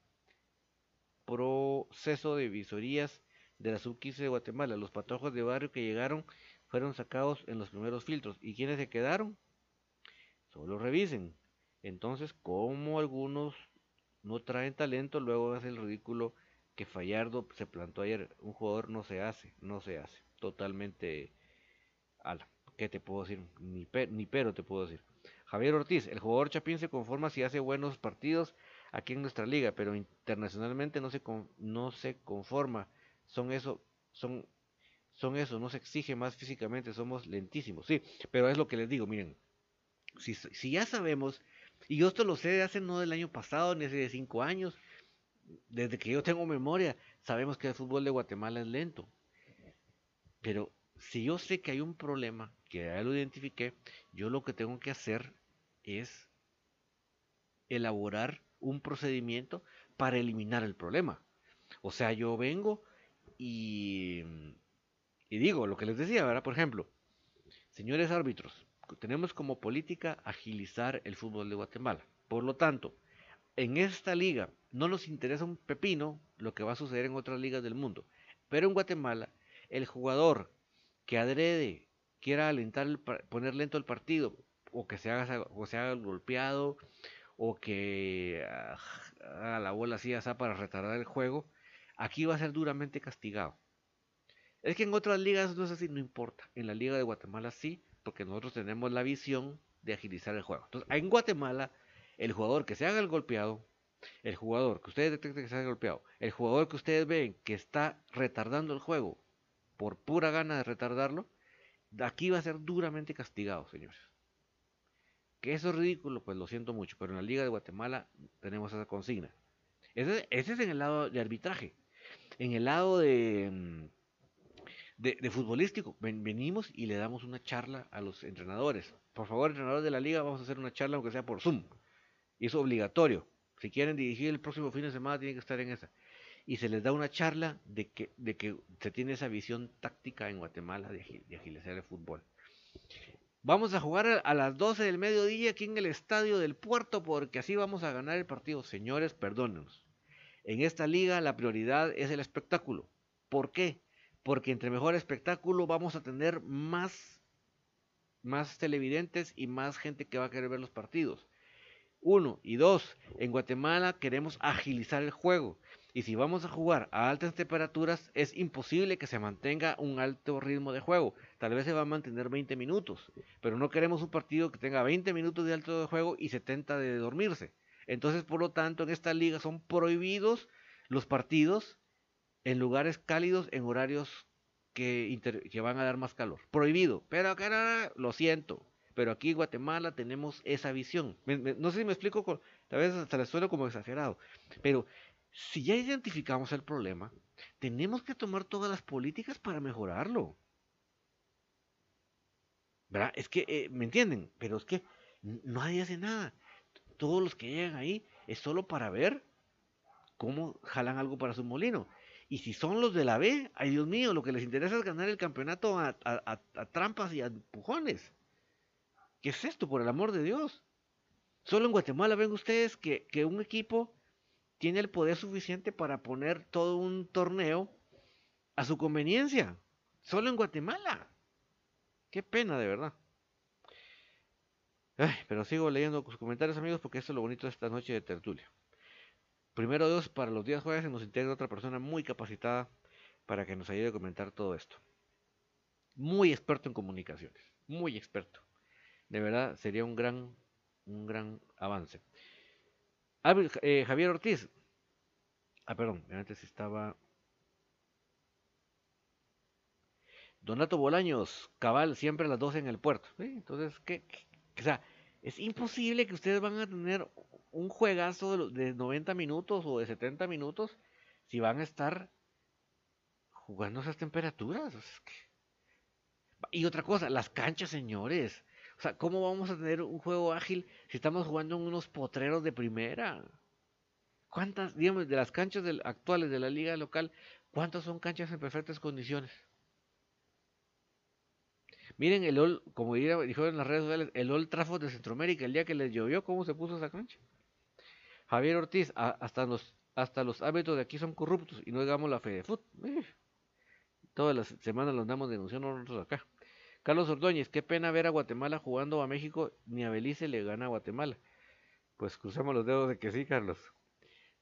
proceso de visorías de la sub-15 de Guatemala. Los patojos de barrio que llegaron fueron sacados en los primeros filtros. ¿Y quienes se quedaron? Solo revisen. Entonces, como algunos no traen talento, luego hace el ridículo que Fallardo se plantó ayer. Un jugador no se hace, no se hace. Totalmente ala. ¿Qué te puedo decir? Ni, pero te puedo decir. Javier Ortiz, el jugador Chapín se conforma si hace buenos partidos aquí en nuestra liga, pero internacionalmente no se, no se conforma son eso, son, son eso, no se exige más físicamente, somos lentísimos, sí, pero es lo que les digo, miren, si, si ya sabemos, y yo esto lo sé de hace no del año pasado, ni hace de cinco años, desde que yo tengo memoria, sabemos que el fútbol de Guatemala es lento, pero si yo sé que hay un problema, que ya lo identifiqué, yo lo que tengo que hacer es elaborar un procedimiento para eliminar el problema. O sea, yo vengo, y, digo lo que les decía, ¿verdad? Por ejemplo, señores árbitros, tenemos como política agilizar el fútbol de Guatemala. Por lo tanto, en esta liga no nos interesa un pepino lo que va a suceder en otras ligas del mundo. Pero en Guatemala, el jugador que adrede quiera alentar, poner lento el partido, o que se haga, haga golpeado, o que ah, haga la bola así así para retardar el juego, aquí va a ser duramente castigado. Es que en otras ligas no es así, no importa. En la Liga de Guatemala sí, porque nosotros tenemos la visión de agilizar el juego. Entonces, en Guatemala, el jugador que se haga el golpeado, el jugador que ustedes detecten que se haga golpeado, el jugador que ustedes ven que está retardando el juego por pura gana de retardarlo, aquí va a ser duramente castigado, señores. Que eso es ridículo, pues lo siento mucho, pero en la Liga de Guatemala tenemos esa consigna. Ese, es en el lado de arbitraje. En el lado de, mm, de, futbolístico, venimos y le damos una charla a los entrenadores. Por favor, entrenadores de la liga, vamos a hacer una charla aunque sea por Zoom. Y es obligatorio. Si quieren dirigir el próximo fin de semana, tienen que estar en esa. Y se les da una charla de que, de que se tiene esa visión táctica en Guatemala de, de agilizar el fútbol. Vamos a jugar a las 12 del mediodía aquí en el estadio del puerto porque así vamos a ganar el partido. Señores, perdónenos. En esta liga la prioridad es el espectáculo. ¿Por qué? Porque entre mejor espectáculo vamos a tener más, más televidentes y más gente que va a querer ver los partidos. Uno. Y dos, en Guatemala queremos agilizar el juego. Y si vamos a jugar a altas temperaturas, es imposible que se mantenga un alto ritmo de juego. Tal vez se va a mantener 20 minutos, pero no queremos un partido que tenga 20 minutos de alto de juego y 70 de dormirse. Entonces, por lo tanto, en esta liga son prohibidos los partidos en lugares cálidos en horarios que, van a dar más calor. Prohibido. Pero acá, lo siento. Pero aquí en Guatemala tenemos esa visión. no sé si me explico, tal vez hasta le suelo como exagerado. Pero si ya identificamos el problema, tenemos que tomar todas las políticas para mejorarlo. ¿Verdad? Es que, eh, ¿me entienden? Pero es que nadie hace nada. Todos los que llegan ahí es solo para ver cómo jalan algo para su molino. Y si son los de la B, ay Dios mío, lo que les interesa es ganar el campeonato a, trampas y a empujones. ¿Qué es esto, por el amor de Dios? Solo en Guatemala ven ustedes que un equipo tiene el poder suficiente para poner todo un torneo a su conveniencia. Solo en Guatemala. Qué pena, de verdad. Pero sigo leyendo sus comentarios, amigos, porque esto es lo bonito de esta noche de tertulia. Primero Dios, para los días jueves nos integra otra persona muy capacitada para que nos ayude a comentar todo esto. Muy experto en comunicaciones, muy experto. De verdad, sería un gran, un gran avance. Eh, Javier Ortiz. Ah, perdón, antes estaba. Donato Bolaños, cabal, siempre a las 12 en el puerto. Entonces, ¿qué, O sea, es imposible que ustedes van a tener un juegazo de, 90 minutos o de 70 minutos si van a estar jugando esas temperaturas. Y otra cosa, las canchas, señores. O sea, ¿cómo vamos a tener un juego ágil si estamos jugando en unos potreros de primera? ¿Cuántas, digamos, de las canchas actuales de la liga local, cuántas son canchas en perfectas condiciones? Miren el Old, como dijo en las redes sociales, el Old Trafford de Centroamérica, el día que les llovió, ¿cómo se puso esa cancha? Javier Ortiz, hasta los hasta los hábitos de aquí son corruptos y no digamos la fe de fútbol. todas las semanas los andamos denunciando nosotros acá. Carlos Ordóñez, qué pena ver a Guatemala jugando a México, ni a Belice le gana a Guatemala. Pues cruzamos los dedos de que sí, Carlos.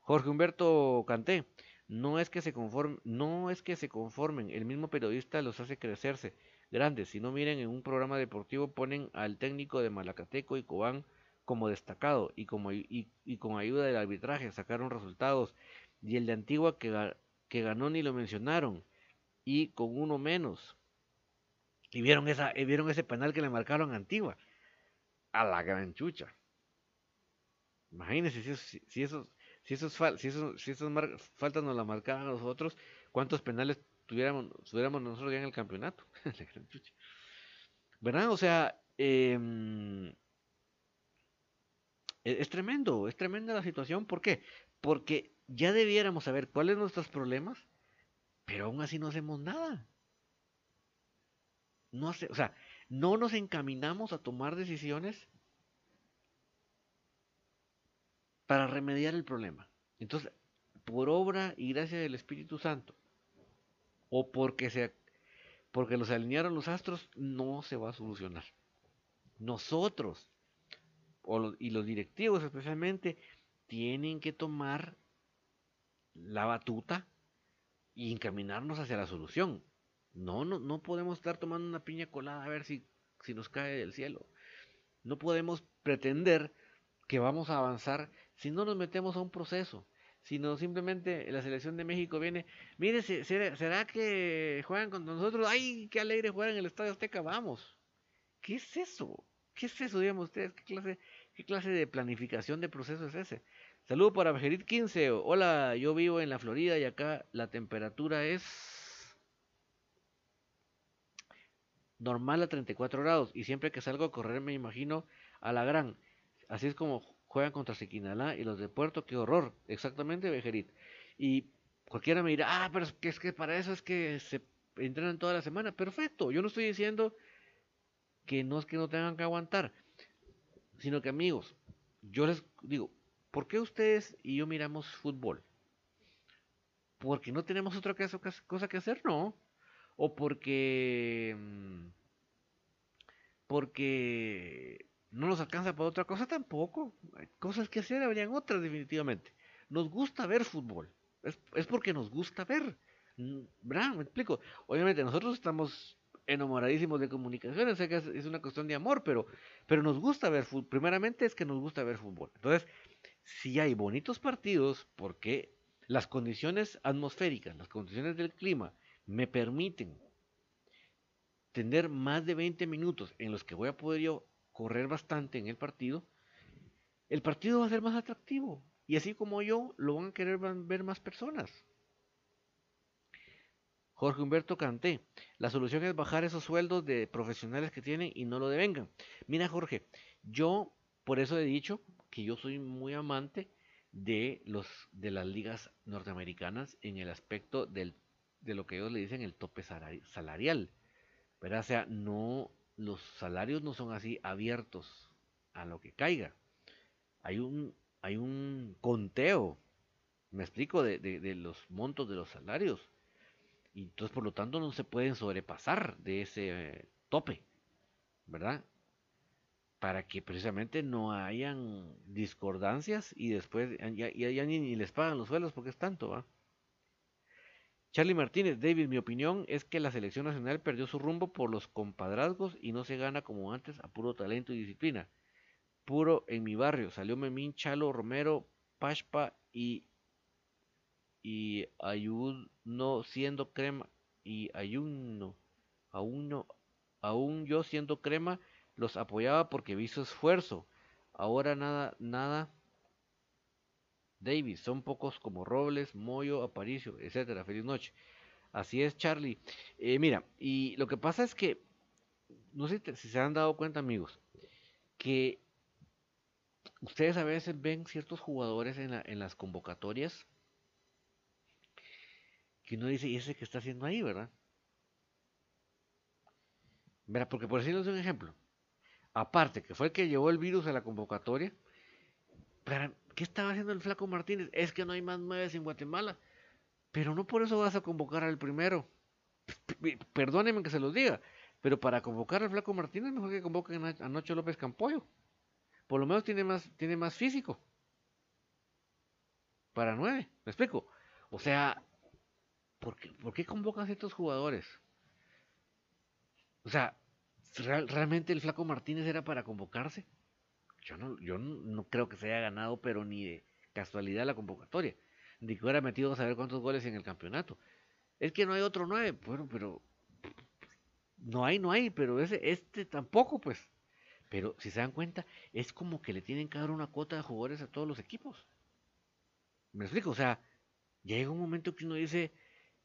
Jorge Humberto Canté, no es que se conformen, no es que se conformen, el mismo periodista los hace crecerse grandes. Si no miren en un programa deportivo ponen al técnico de Malacateco y Cobán como destacado y, como, y, con ayuda del arbitraje sacaron resultados y el de Antigua que, que ganó ni lo mencionaron y con uno menos y vieron, esa, vieron ese penal que le marcaron a Antigua. A la gran chucha. Imagínense si, si, esos, si, esos, si, esos, si faltas nos la marcaban a nosotros, cuántos penales tuviéramos, tuviéramos nosotros ya en el campeonato. ¿Verdad? O sea, em, e, es tremendo, es tremenda la situación. ¿Por qué? Porque ya debiéramos saber cuáles son nuestros problemas, pero aún así no hacemos nada. No o sea, no nos encaminamos a tomar decisiones para remediar el problema. Entonces, por obra y gracia del Espíritu Santo, o porque, se, porque los alinearon los astros, no se va a solucionar. Nosotros y los directivos especialmente, tienen que tomar la batuta y encaminarnos hacia la solución. No, no, no podemos estar tomando una piña colada a ver si, si nos cae del cielo. No podemos pretender que vamos a avanzar si no nos metemos a un proceso, sino simplemente la selección de México viene, mire, ¿será, que juegan con nosotros? ¡Ay, qué alegre jugar en el Estadio Azteca! ¡Vamos! ¿Qué es eso? ¿Qué es eso, digamos ustedes? ¿Qué clase, qué clase de planificación de proceso es ese? Saludo para Bejerit 15. Hola, yo vivo en la Florida y acá la temperatura es normal a 34 grados y siempre que salgo a correr me imagino a la gran. Así es como juegan contra Sequinalá y los de Puerto, qué horror. Exactamente, Bejerit. Y cualquiera me dirá, ah, pero es que, es que para eso es que se entrenan toda la semana. Perfecto, yo no estoy diciendo que no es que no tengan que aguantar, sino que amigos, yo les digo, ¿por qué ustedes y yo miramos fútbol? Porque no tenemos otra cosa que hacer, no. O porque... Mm, porque no nos alcanza para otra cosa tampoco. Hay cosas que hacer, habrían otras definitivamente. Nos gusta ver fútbol. Es, porque nos gusta ver. Mm, ¿Verdad? Me explico. Obviamente nosotros estamos enamoradísimos de comunicaciones, sé que es, una cuestión de amor, pero, pero nos gusta ver fútbol. Primeramente es que nos gusta ver fútbol. Entonces, si hay bonitos partidos, porque las condiciones atmosféricas, las condiciones del clima me permiten tener más de 20 minutos en los que voy a poder yo correr bastante en el partido, el partido va a ser más atractivo. Y así como yo, lo van a querer ver más personas. Jorge Humberto Canté, la solución es bajar esos sueldos de profesionales que tienen y no lo devengan. Mira Jorge, yo por eso he dicho que yo soy muy amante de los de las ligas norteamericanas en el aspecto de lo que ellos le dicen el tope salarial. pero O sea, no los salarios no son así abiertos a lo que caiga. Hay un, hay un conteo, me explico, de, de, los montos de los salarios. Y entonces, por lo tanto, no se pueden sobrepasar de ese eh, tope, ¿verdad? Para que precisamente no hayan discordancias y después ya, ya, ni, ni, les pagan los sueldos porque es tanto, ¿va? Charlie Martínez, David, mi opinión es que la selección nacional perdió su rumbo por los compadrazgos y no se gana como antes a puro talento y disciplina. Puro en mi barrio, salió Memín, Chalo, Romero, Pashpa y y no siendo crema y Ayuno aún no aún yo siendo crema los apoyaba porque vi su esfuerzo. Ahora nada nada Davis, son pocos como Robles, Moyo, Aparicio, etcétera. Feliz noche. Así es, Charlie. Eh, mira, y lo que pasa es que, no sé si se han dado cuenta, amigos, que ustedes a veces ven ciertos jugadores en, las convocatorias que uno dice, ¿y ese que está haciendo ahí, verdad? Mira, porque por decirles un ejemplo, aparte que fue el que llevó el virus a la convocatoria, ¿qué estaba haciendo el flaco Martínez? Es que no hay más nueves en Guatemala. Pero no por eso vas a convocar al primero. Perdónenme que se los diga. Pero para convocar al flaco Martínez, mejor que convoquen a Noche López Campoyo. Por lo menos tiene más, tiene más físico. Para nueve. ¿Me explico? O sea, ¿por qué, ¿por qué convocan a estos jugadores? O sea, ¿realmente el flaco Martínez era para convocarse? Yo no, yo no creo que se haya ganado, pero ni de casualidad la convocatoria. Ni que hubiera metido a saber cuántos goles en el campeonato. Es que no hay otro nueve, bueno, pero no hay, no hay, pero ese, este tampoco, pues. Pero si se dan cuenta, es como que le tienen que dar una cuota de jugadores a todos los equipos. ¿Me explico? O sea, llega un momento que uno dice,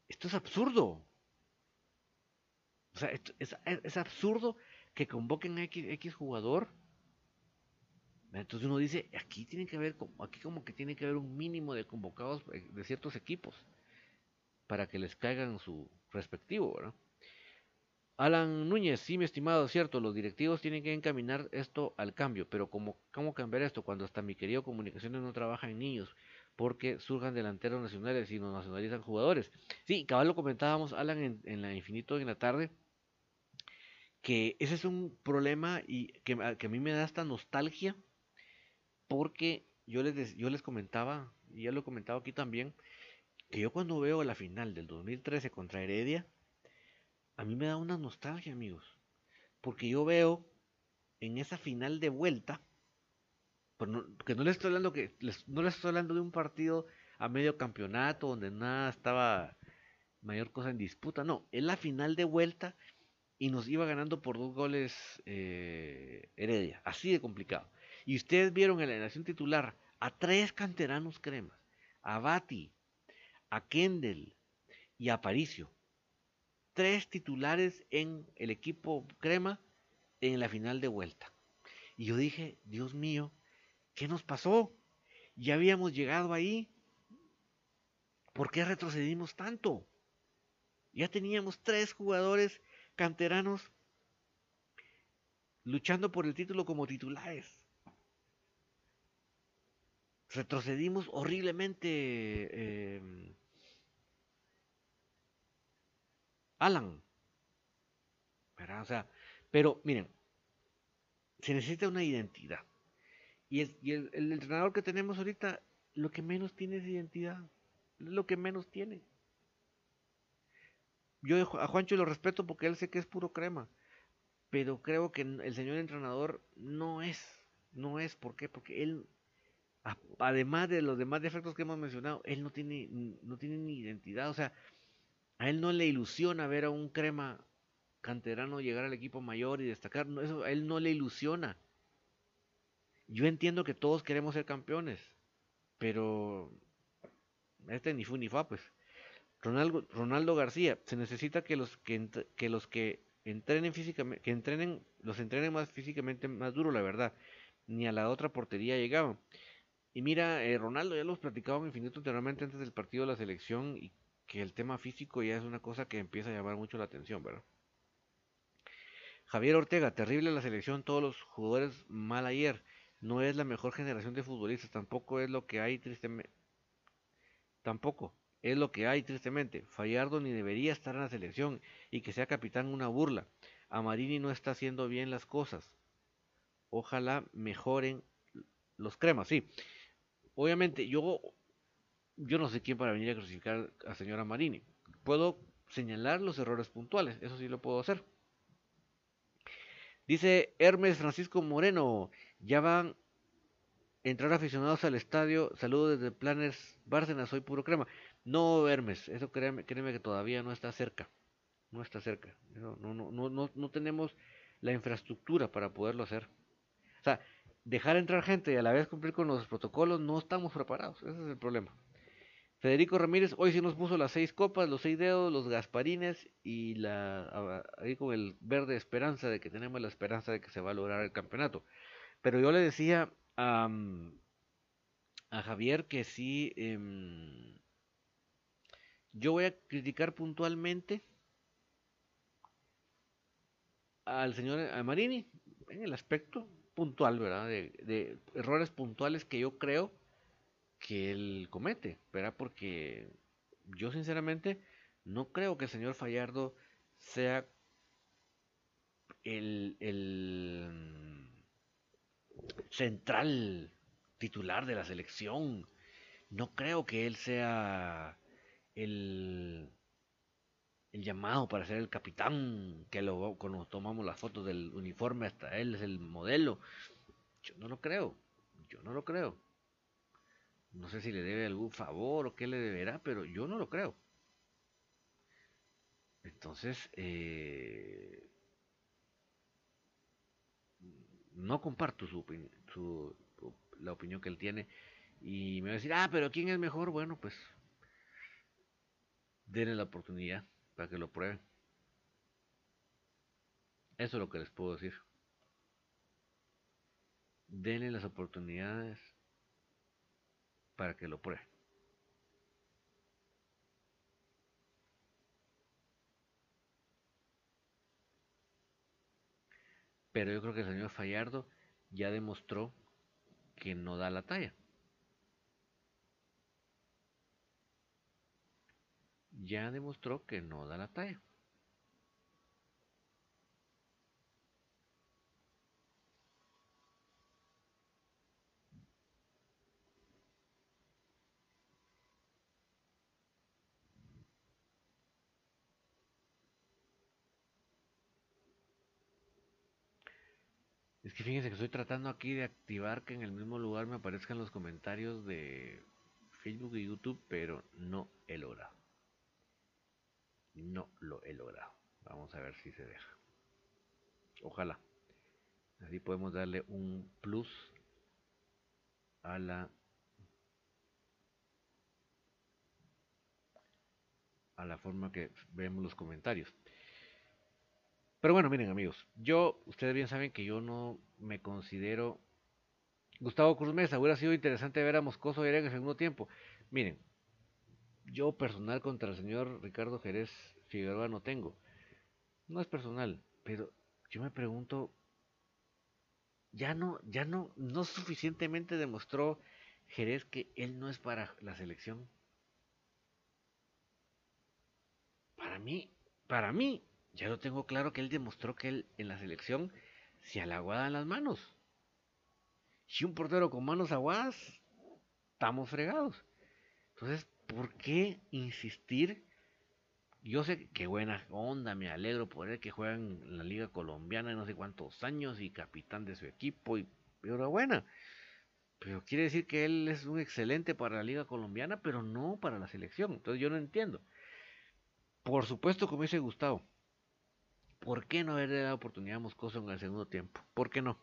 esto es absurdo. O sea, es, absurdo que convoquen a X jugador entonces uno dice, aquí tiene que haber, aquí como que tiene que haber un mínimo de convocados eh, de ciertos equipos para que les caigan su respectivo, ¿verdad? Alan Núñez, sí, mi estimado, cierto, los directivos tienen que encaminar esto al cambio, pero ¿cómo, cómo cambiar esto cuando hasta mi querido Comunicaciones no trabaja en niños? Porque surjan delanteros nacionales y no nacionalizan jugadores. Sí, cabal lo comentábamos, Alan, en, la Infinito en la tarde, que ese es un problema y que, que a mí me da esta nostalgia porque yo les, yo les comentaba, y ya lo he comentado aquí también, que yo cuando veo la final del 2013 contra Heredia, a mí me da una nostalgia, amigos. Porque yo veo en esa final de vuelta, pues que no les estoy hablando que no les estoy hablando de un partido a medio campeonato donde nada estaba mayor cosa en disputa, no, es la final de vuelta y nos iba ganando por dos goles eh, Heredia, así de complicado. Y ustedes vieron en la nación titular a tres canteranos cremas, a Bati, a Kendall y a Paricio. Tres titulares en el equipo crema en la final de vuelta. Y yo dije, Dios mío, ¿qué nos pasó? Ya habíamos llegado ahí. ¿Por qué retrocedimos tanto? Ya teníamos tres jugadores canteranos luchando por el título como titulares. Retrocedimos horriblemente. Eh, Alan. O sea, pero miren, se necesita una identidad. Y, el, entrenador que tenemos ahorita, lo que menos tiene es identidad. Lo que menos tiene. Yo a Juancho lo respeto porque él sé que es puro crema. Pero creo que el señor entrenador no es. No es. ¿Por qué? Porque él, además de los demás defectos que hemos mencionado, él no tiene, no tiene ni identidad. O sea, a él no le ilusiona ver a un crema canterano llegar al equipo mayor y destacar. eso a él no le ilusiona. Yo entiendo que todos queremos ser campeones, pero este ni fu ni fa, pues. Ronaldo, Ronaldo García, se necesita que los que, que los que entrenen físicamente, que entrenen, los entrenen más físicamente más duro, la verdad. Ni a la otra portería llegaban. Y mira, eh, Ronaldo ya los platicaba infinito anteriormente antes del partido de la selección y que el tema físico ya es una cosa que empieza a llamar mucho la atención, ¿verdad? Javier Ortega, terrible la selección, todos los jugadores mal ayer. No es la mejor generación de futbolistas, tampoco es lo que hay tristemente. Tampoco es lo que hay tristemente. Fallardo ni debería estar en la selección y que sea capitán una burla. A Marini no está haciendo bien las cosas. Ojalá mejoren los cremas, sí. Obviamente, yo, yo no sé quién para venir a crucificar a señora Marini. Puedo señalar los errores puntuales, eso sí lo puedo hacer. Dice Hermes Francisco Moreno, ya van a entrar aficionados al estadio. Saludos desde Planners Bárcenas, soy puro crema. No, Hermes, eso créeme, créeme que todavía no está cerca. No está cerca. No, no, no, no, no tenemos la infraestructura para poderlo hacer. O sea, dejar entrar gente y a la vez cumplir con los protocolos, no estamos preparados. Ese es el problema. Federico Ramírez hoy sí nos puso las seis copas, los seis dedos, los gasparines y la ahí con el verde esperanza de que tenemos la esperanza de que se va a lograr el campeonato. Pero yo le decía a, a Javier que sí, em, yo voy a criticar puntualmente al señor Marini en el aspecto puntual, ¿verdad? De, errores puntuales que yo creo que él comete, ¿verdad? Porque yo sinceramente no creo que el señor Fallardo sea el, el central titular de la selección. No creo que él sea el, el llamado para ser el capitán, que lo, cuando tomamos las fotos del uniforme hasta él es el modelo. Yo no lo creo, yo no lo creo. No sé si le debe algún favor o qué le deberá, pero yo no lo creo. Entonces, eh, no comparto su, su, la opinión que él tiene. Y me va a decir, ah, pero ¿quién es mejor? Bueno, pues denle la oportunidad para que lo prueben. Eso es lo que les puedo decir. Denle las oportunidades para que lo pruebe. Pero yo creo que el señor Fallardo ya demostró que no da la talla. ya demostró que no da la talla. Es que fíjense que estoy tratando aquí de activar que en el mismo lugar me aparezcan los comentarios de Facebook y YouTube, pero no he logrado. No lo he logrado. Vamos a ver si se deja. Ojalá. Así podemos darle un plus a la a la forma que vemos los comentarios. Pero bueno, miren amigos, yo, ustedes bien saben que yo no me considero... Gustavo Cruz Mesa, hubiera sido interesante ver a Moscoso y en el segundo tiempo. Miren, yo personal contra el señor Ricardo Jerez Figueroa no tengo. No es personal, pero yo me pregunto, ya no, ya no, no suficientemente demostró Jerez que él no es para la selección. Para mí, para mí, ya lo tengo claro que él demostró que él en la selección se alaguada en las manos. Si un portero con manos aguadas, estamos fregados. Entonces, ¿por qué insistir? Yo sé que buena onda, me alegro por él que juega en la liga colombiana no sé cuántos años y capitán de su equipo y enhorabuena. Pero quiere decir que él es un excelente para la liga colombiana, pero no para la selección. Entonces yo no entiendo. Por supuesto, como dice Gustavo, ¿por qué no haberle dado oportunidad a Moscoso en el segundo tiempo? ¿Por qué no?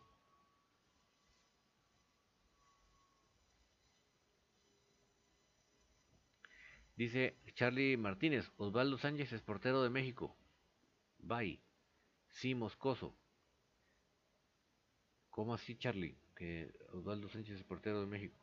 Dice Charlie Martínez, Osvaldo Sánchez es portero de México. Bye. Sí, Moscoso. ¿Cómo así, Charlie? Que Osvaldo Sánchez es portero de México.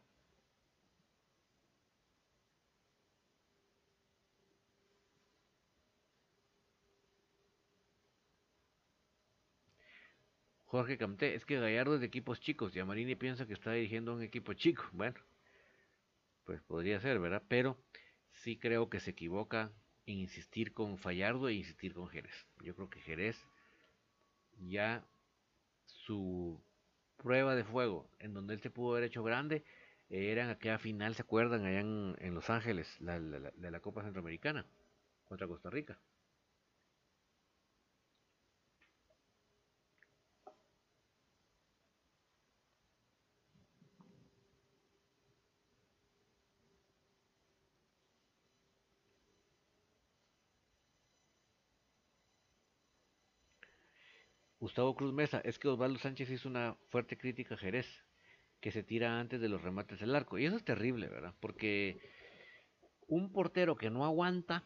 Jorge Camté, es que Gallardo es de equipos chicos y piensa que está dirigiendo un equipo chico. Bueno, pues podría ser, ¿verdad? Pero sí creo que se equivoca en insistir con Fallardo e insistir con Jerez. Yo creo que Jerez ya su prueba de fuego en donde él se pudo haber hecho grande era en aquella final, ¿se acuerdan? Allá en, Los Ángeles, de la Copa Centroamericana contra Costa Rica. Gustavo Cruz Mesa, es que Osvaldo Sánchez hizo una fuerte crítica a Jerez, que se tira antes de los remates del arco. Y eso es terrible, ¿verdad? Porque un portero que no aguanta,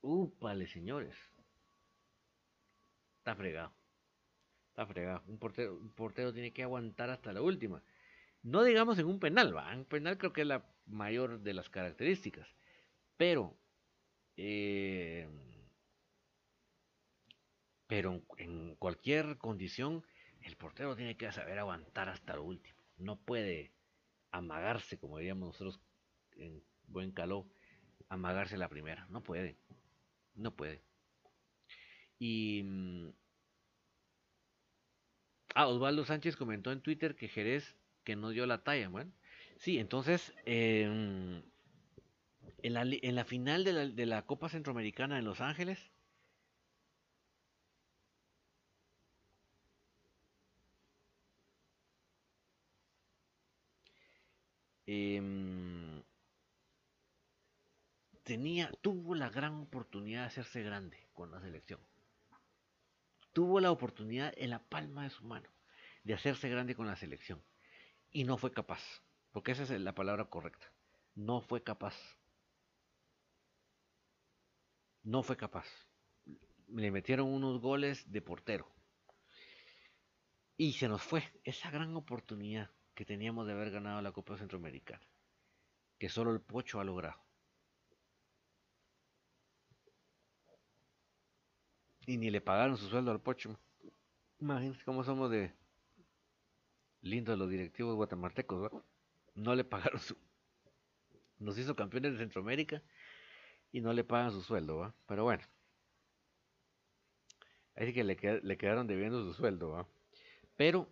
úpale, señores. Está fregado. Está fregado. Un portero, un portero tiene que aguantar hasta la última. No digamos en un penal, ¿va? Un penal creo que es la mayor de las características. Pero eh, pero en cualquier condición, el portero tiene que saber aguantar hasta lo último. No puede amagarse, como diríamos nosotros en buen calor, amagarse la primera. No puede. No puede. Y. Mm, ah, Osvaldo Sánchez comentó en Twitter que Jerez que no dio la talla. Bueno, sí, entonces. en, la, en, la, final de la, de la Copa Centroamericana en Los Ángeles, Em, tenía, tuvo la gran oportunidad de hacerse grande con la selección. Tuvo la oportunidad en la palma de su mano de hacerse grande con la selección. Y no fue capaz. Porque esa es la palabra correcta. No fue capaz. No fue capaz. Le metieron unos goles de portero. Y se nos fue esa gran oportunidad que teníamos de haber ganado la Copa Centroamericana, que solo el Pocho ha logrado. Y ni le pagaron su sueldo al Pocho. Imagínense cómo somos de lindos los directivos guatemaltecos, No le pagaron su... Nos hizo campeones de Centroamérica y no le pagan su sueldo, ¿va? Pero bueno. Así que le, le quedaron debiendo su sueldo, ¿va? Pero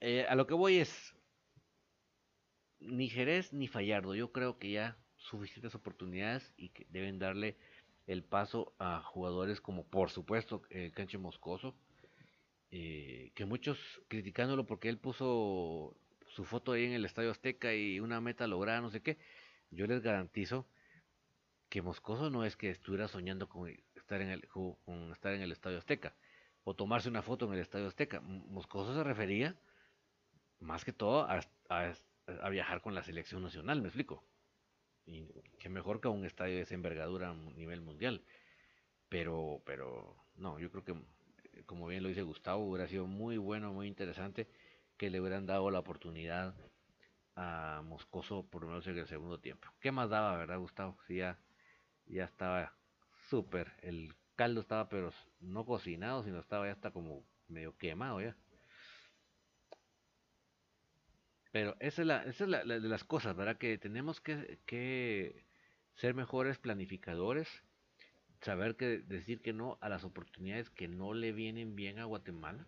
eh, a lo que voy es, ni Jerez ni Fallardo. Yo creo que ya suficientes oportunidades y que deben darle el paso a jugadores como por supuesto el Canche Moscoso, eh, que muchos criticándolo porque él puso su foto ahí en el Estadio Azteca y una meta lograda, no sé qué, yo les garantizo que Moscoso no es que estuviera soñando con estar en el, con estar en el Estadio Azteca o tomarse una foto en el Estadio Azteca. Moscoso se refería más que todo a, viajar con la selección nacional, me explico. Y que mejor que un estadio de esa envergadura a nivel mundial. Pero, pero, no, yo creo que, como bien lo dice Gustavo, hubiera sido muy bueno, muy interesante que le hubieran dado la oportunidad a Moscoso por lo menos en el segundo tiempo. ¿Qué más daba, verdad, Gustavo? Si ya, ya estaba súper, el caldo estaba pero no cocinado, sino estaba ya hasta como medio quemado ya. Pero esa es, la, esa es la, de las cosas, ¿verdad? Que tenemos que, que ser mejores planificadores, saber que decir que no a las oportunidades que no le vienen bien a Guatemala,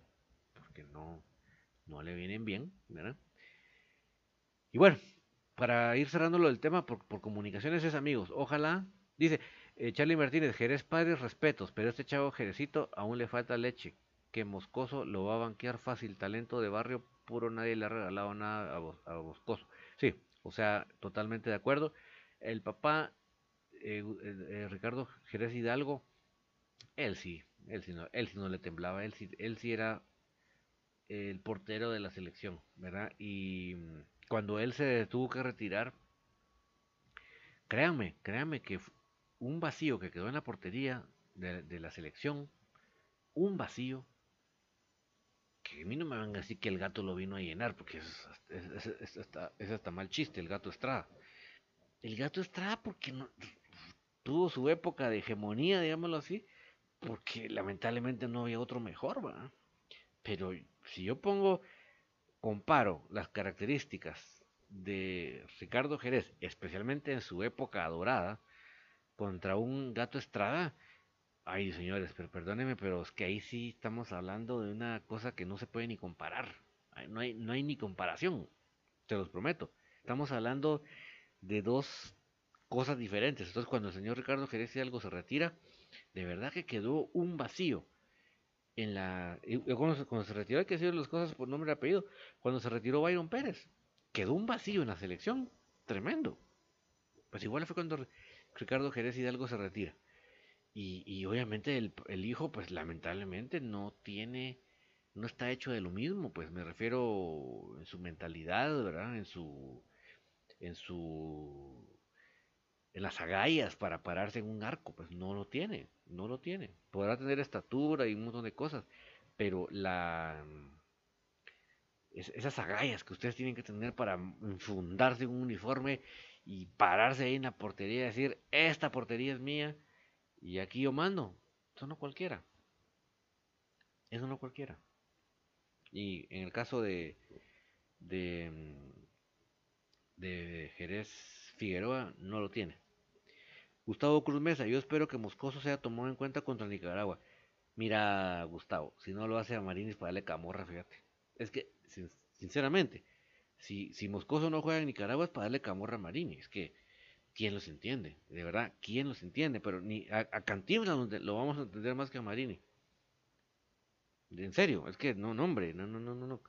porque no, no le vienen bien, ¿verdad? Y bueno, para ir cerrándolo del tema por, comunicaciones es amigos, ojalá, dice eh, Charlie Martínez, Jerez padres respetos, pero este chavo Jerecito aún le falta leche, que Moscoso lo va a banquear fácil, talento de barrio puro, nadie le ha regalado nada a, a Moscoso. Sí, o sea, totalmente de acuerdo. El papá, eh, eh, Ricardo Jerez Hidalgo, él sí, él sí no, él sí no le temblaba, él sí, él sí era el portero de la selección, ¿verdad? Y mm, cuando él se tuvo que retirar, créanme, créanme que un vacío que quedó en la portería de, la selección, un vacío, que a mí no me van a decir que el gato lo vino a llenar, porque es, es, hasta, mal chiste, el gato Estrada. El gato Estrada porque no, tuvo su época de hegemonía, digámoslo así, porque lamentablemente no había otro mejor, ¿verdad? Pero si yo pongo, comparo las características de Ricardo Jerez, especialmente en su época dorada, contra un gato Estrada, ay señores, pero perdónenme, pero es que ahí sí estamos hablando de una cosa que no se puede ni comparar. No hay, no hay ni comparación, te los prometo. Estamos hablando de dos cosas diferentes. Entonces, cuando el señor Ricardo Jerez algo se retira, de verdad que quedó un vacío en la cuando, se retiró hay que decir las cosas por nombre y apellido cuando se retiró Byron Pérez quedó un vacío en la selección tremendo pues igual fue cuando Ricardo Jerez Hidalgo se retira y, y obviamente el, hijo pues lamentablemente no tiene no está hecho de lo mismo pues me refiero en su mentalidad verdad en su en su en las agallas para pararse en un arco, pues no lo tiene, no lo tiene. Podrá tener estatura y un montón de cosas, pero la esas agallas que ustedes tienen que tener para fundarse en un uniforme y pararse ahí en la portería y decir, esta portería es mía y aquí yo mando. Eso no cualquiera. Eso no cualquiera. Y en el caso de de, de Jerez Figueroa no lo tiene. Gustavo Cruz Mesa, yo espero que Moscoso sea tomado en cuenta contra Nicaragua. Mira, Gustavo, si no lo hace a Marinis para darle camorra, fíjate. Es que, sinceramente, si, si Moscoso no juega en Nicaragua es para darle camorra a Marini. Es que, ¿quién los entiende? De verdad, ¿quién los entiende? Pero ni a, a lo vamos a entender más que a Marini. En serio, es que no, no, hombre, no, no, no, no, no.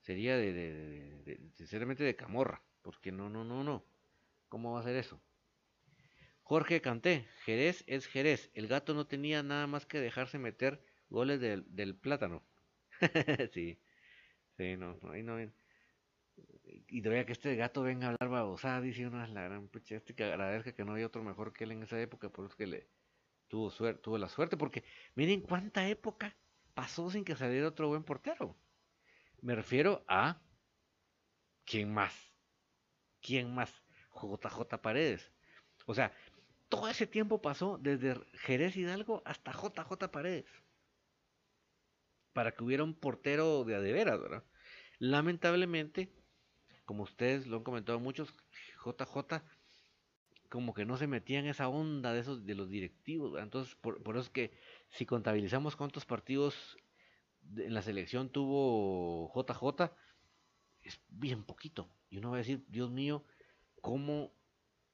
Sería de, sinceramente de camorra. Porque no, no, no, no. ¿Cómo va a ser eso? Jorge Canté, Jerez es Jerez. El gato no tenía nada más que dejarse meter goles del, del plátano. sí, sí, no, ahí no. Y todavía que este gato venga a hablar babosada, dice una la gran pucha, este que agradezca que no había otro mejor que él en esa época, por eso que le tuvo suerte, tuvo la suerte, porque miren cuánta época pasó sin que saliera otro buen portero. Me refiero a quién más, quién más, JJ Paredes. O sea, todo ese tiempo pasó desde Jerez Hidalgo hasta JJ Paredes. Para que hubiera un portero de adeveras, ¿verdad? Lamentablemente, como ustedes lo han comentado muchos, JJ como que no se metía en esa onda de esos de los directivos. Entonces, por, eso es que si contabilizamos cuántos partidos en la selección tuvo JJ, es bien poquito. Y uno va a decir, Dios mío, cómo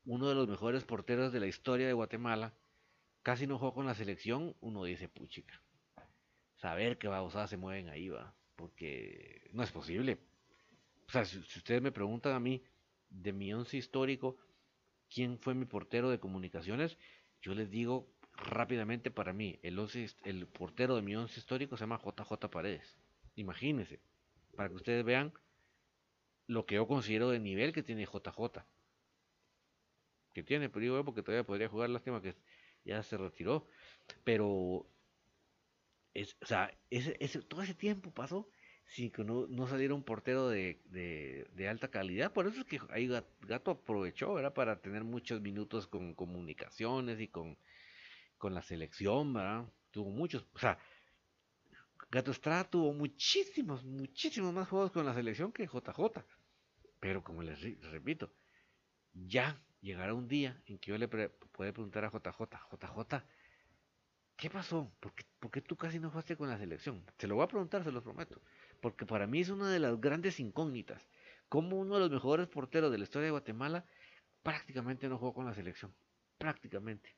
uno de los mejores porteros de la historia de Guatemala, casi no jugó con la selección, uno dice, puchica. saber qué babosadas se mueven ahí, va. Porque no es posible. O sea, si, ustedes me preguntan a mí de mi once histórico, quién fue mi portero de comunicaciones, yo les digo rápidamente para mí, el, el portero de mi once histórico se llama JJ Paredes. Imagínense, para que ustedes vean lo que yo considero de nivel que tiene JJ. Que tiene, pero digo porque todavía podría jugar, lástima que ya se retiró. Pero, es, o sea, ese, ese, todo ese tiempo pasó sin que no, no saliera un portero de, de, alta calidad. Por eso es que ahí Gato aprovechó, ¿verdad? Para tener muchos minutos con comunicaciones y con, con la selección, ¿verdad? Tuvo muchos, o sea, Gato Estrada tuvo muchísimos, muchísimos más juegos con la selección que JJ. Pero como les, repito, ya llegará un día en que yo le pueda preguntar a JJ, JJ, ¿qué pasó? ¿Por qué, tú casi no fuiste con la selección? Se lo voy a preguntar, se lo prometo. Porque para mí es una de las grandes incógnitas. Como uno de los mejores porteros de la historia de Guatemala prácticamente no jugó con la selección. Prácticamente.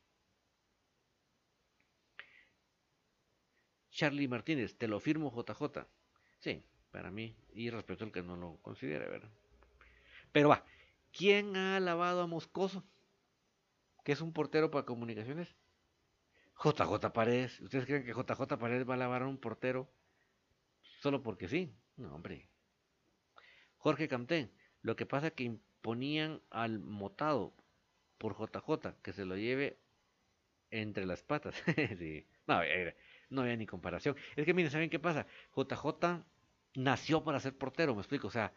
Charlie Martínez, te lo firmo JJ. Sí, para mí, y respeto al que no lo considere, ¿verdad? Pero va, ¿quién ha alabado a Moscoso? Que es un portero para comunicaciones. JJ Paredes. ¿Ustedes creen que JJ Paredes va a alabar a un portero solo porque sí? No, hombre. Jorge Camtén. Lo que pasa es que imponían al motado por JJ que se lo lleve entre las patas. No, no había ni comparación. Es que miren, ¿saben qué pasa? JJ nació para ser portero, me explico. O sea,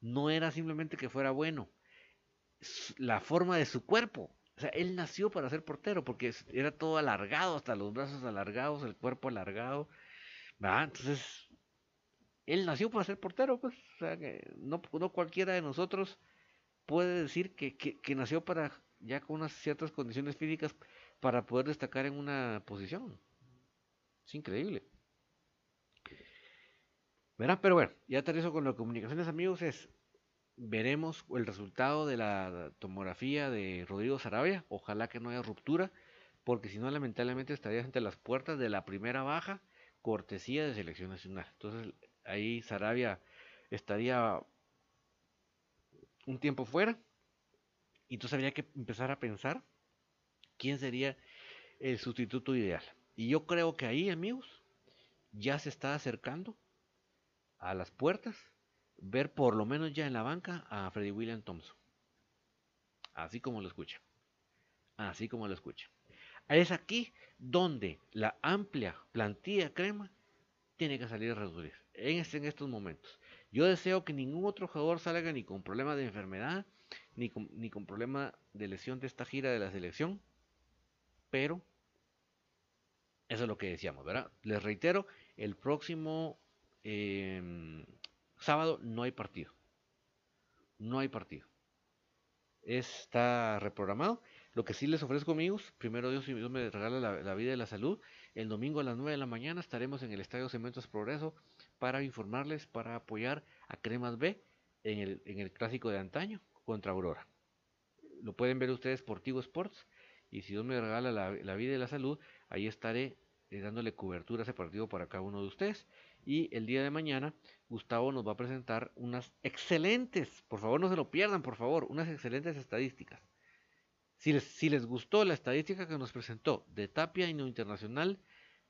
no era simplemente que fuera bueno. La forma de su cuerpo. O sea, él nació para ser portero porque era todo alargado, hasta los brazos alargados, el cuerpo alargado. Entonces, él nació para ser portero, pues. O sea, que no, cualquiera de nosotros puede decir que, nació para ya con unas ciertas condiciones físicas para poder destacar en una posición. Es increíble. ¿Verdad? Pero bueno, ya aterrizo con las comunicaciones, amigos. Es veremos el resultado de la tomografía de Rodrigo Sarabia. Ojalá que no haya ruptura, porque si no, lamentablemente estaría ante las puertas de la primera baja, cortesía de selección nacional. Entonces, ahí Sarabia estaría un tiempo fuera. Y entonces habría que empezar a pensar quién sería el sustituto ideal. Y yo creo que ahí, amigos, ya se está acercando a las puertas ver por lo menos ya en la banca a Freddy William Thompson. Así como lo escucha. Así como lo escucha. Es aquí donde la amplia plantilla crema tiene que salir a reducir. En, estos momentos. Yo deseo que ningún otro jugador salga ni con problema de enfermedad, ni con, problema de lesión de esta gira de la selección. Pero eso es lo que decíamos, ¿verdad? Les reitero, el próximo em, sábado no hay partido. No hay partido. Está reprogramado. Lo que sí les ofrezco, amigos, primero Dios, me regala la, vida y la salud. El domingo a las 9 de la mañana estaremos en el Estadio Cementos Progreso para informarles, para apoyar a Cremas B en el, en el clásico de antaño contra Aurora. Lo pueden ver ustedes por Tigo Sports. Y si Dios me regala la vida y la salud, ahí estaré eh, dándole cobertura a ese partido para cada uno de ustedes. Y el día de mañana, Gustavo nos va a presentar unas excelentes, por favor no se lo pierdan, por favor, unas excelentes estadísticas. Si les, si les gustó la estadística que nos presentó de Tapia y no internacional,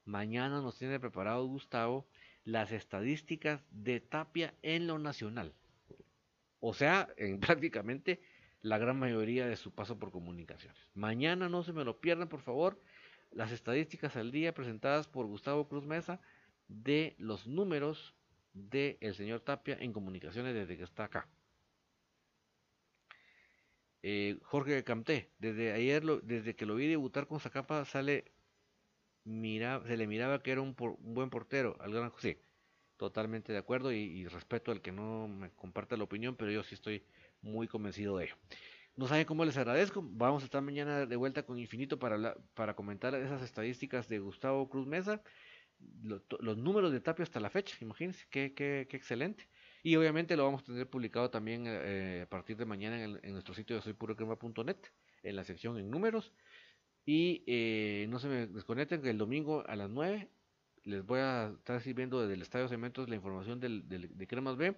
mañana nos tiene preparado Gustavo las estadísticas de Tapia en lo nacional. O sea, en prácticamente la gran mayoría de su paso por comunicaciones. Mañana no se me lo pierdan, por favor las estadísticas al día presentadas por Gustavo Cruz Mesa de los números del señor Tapia en comunicaciones desde que está acá. Eh, Jorge Camté, desde ayer, desde que lo vi debutar con Zacapa, sale, se le miraba que era un, buen portero. Al gran, sí, totalmente de acuerdo y, respeto al que no me comparte la opinión, pero yo sí estoy muy convencido de ello. No saben cómo les agradezco. Vamos a estar mañana de vuelta con Infinito para, para comentar esas estadísticas de Gustavo Cruz Mesa. los números de Tapia hasta la fecha, imagínense, qué, qué, qué, excelente. Y obviamente lo vamos a tener publicado también eh, a partir de mañana en, nuestro sitio de soypurocrema.net, en la sección en números. Y eh, no se me desconecten que el domingo a las 9 les voy a estar sirviendo desde el Estadio Cementos la información del, de Cremas B.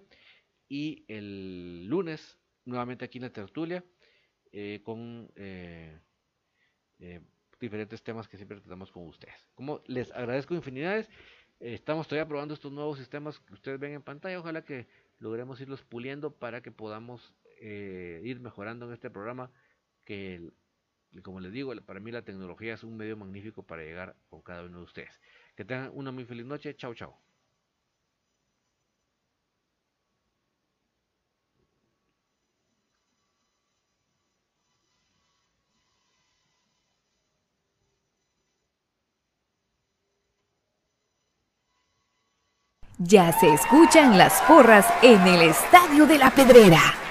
Y el lunes, nuevamente aquí en la tertulia, eh, con eh, diferentes temas que siempre tratamos con ustedes. Como les agradezco infinidades, estamos todavía probando estos nuevos sistemas que ustedes ven en pantalla. Ojalá que logremos irlos puliendo para que podamos ir mejorando en este programa que como les digo, para mí la tecnología es un medio magnífico para llegar con cada uno de ustedes. Que tengan una muy feliz noche. Chao, chao. Ya se escuchan las porras en el Estadio de la Pedrera.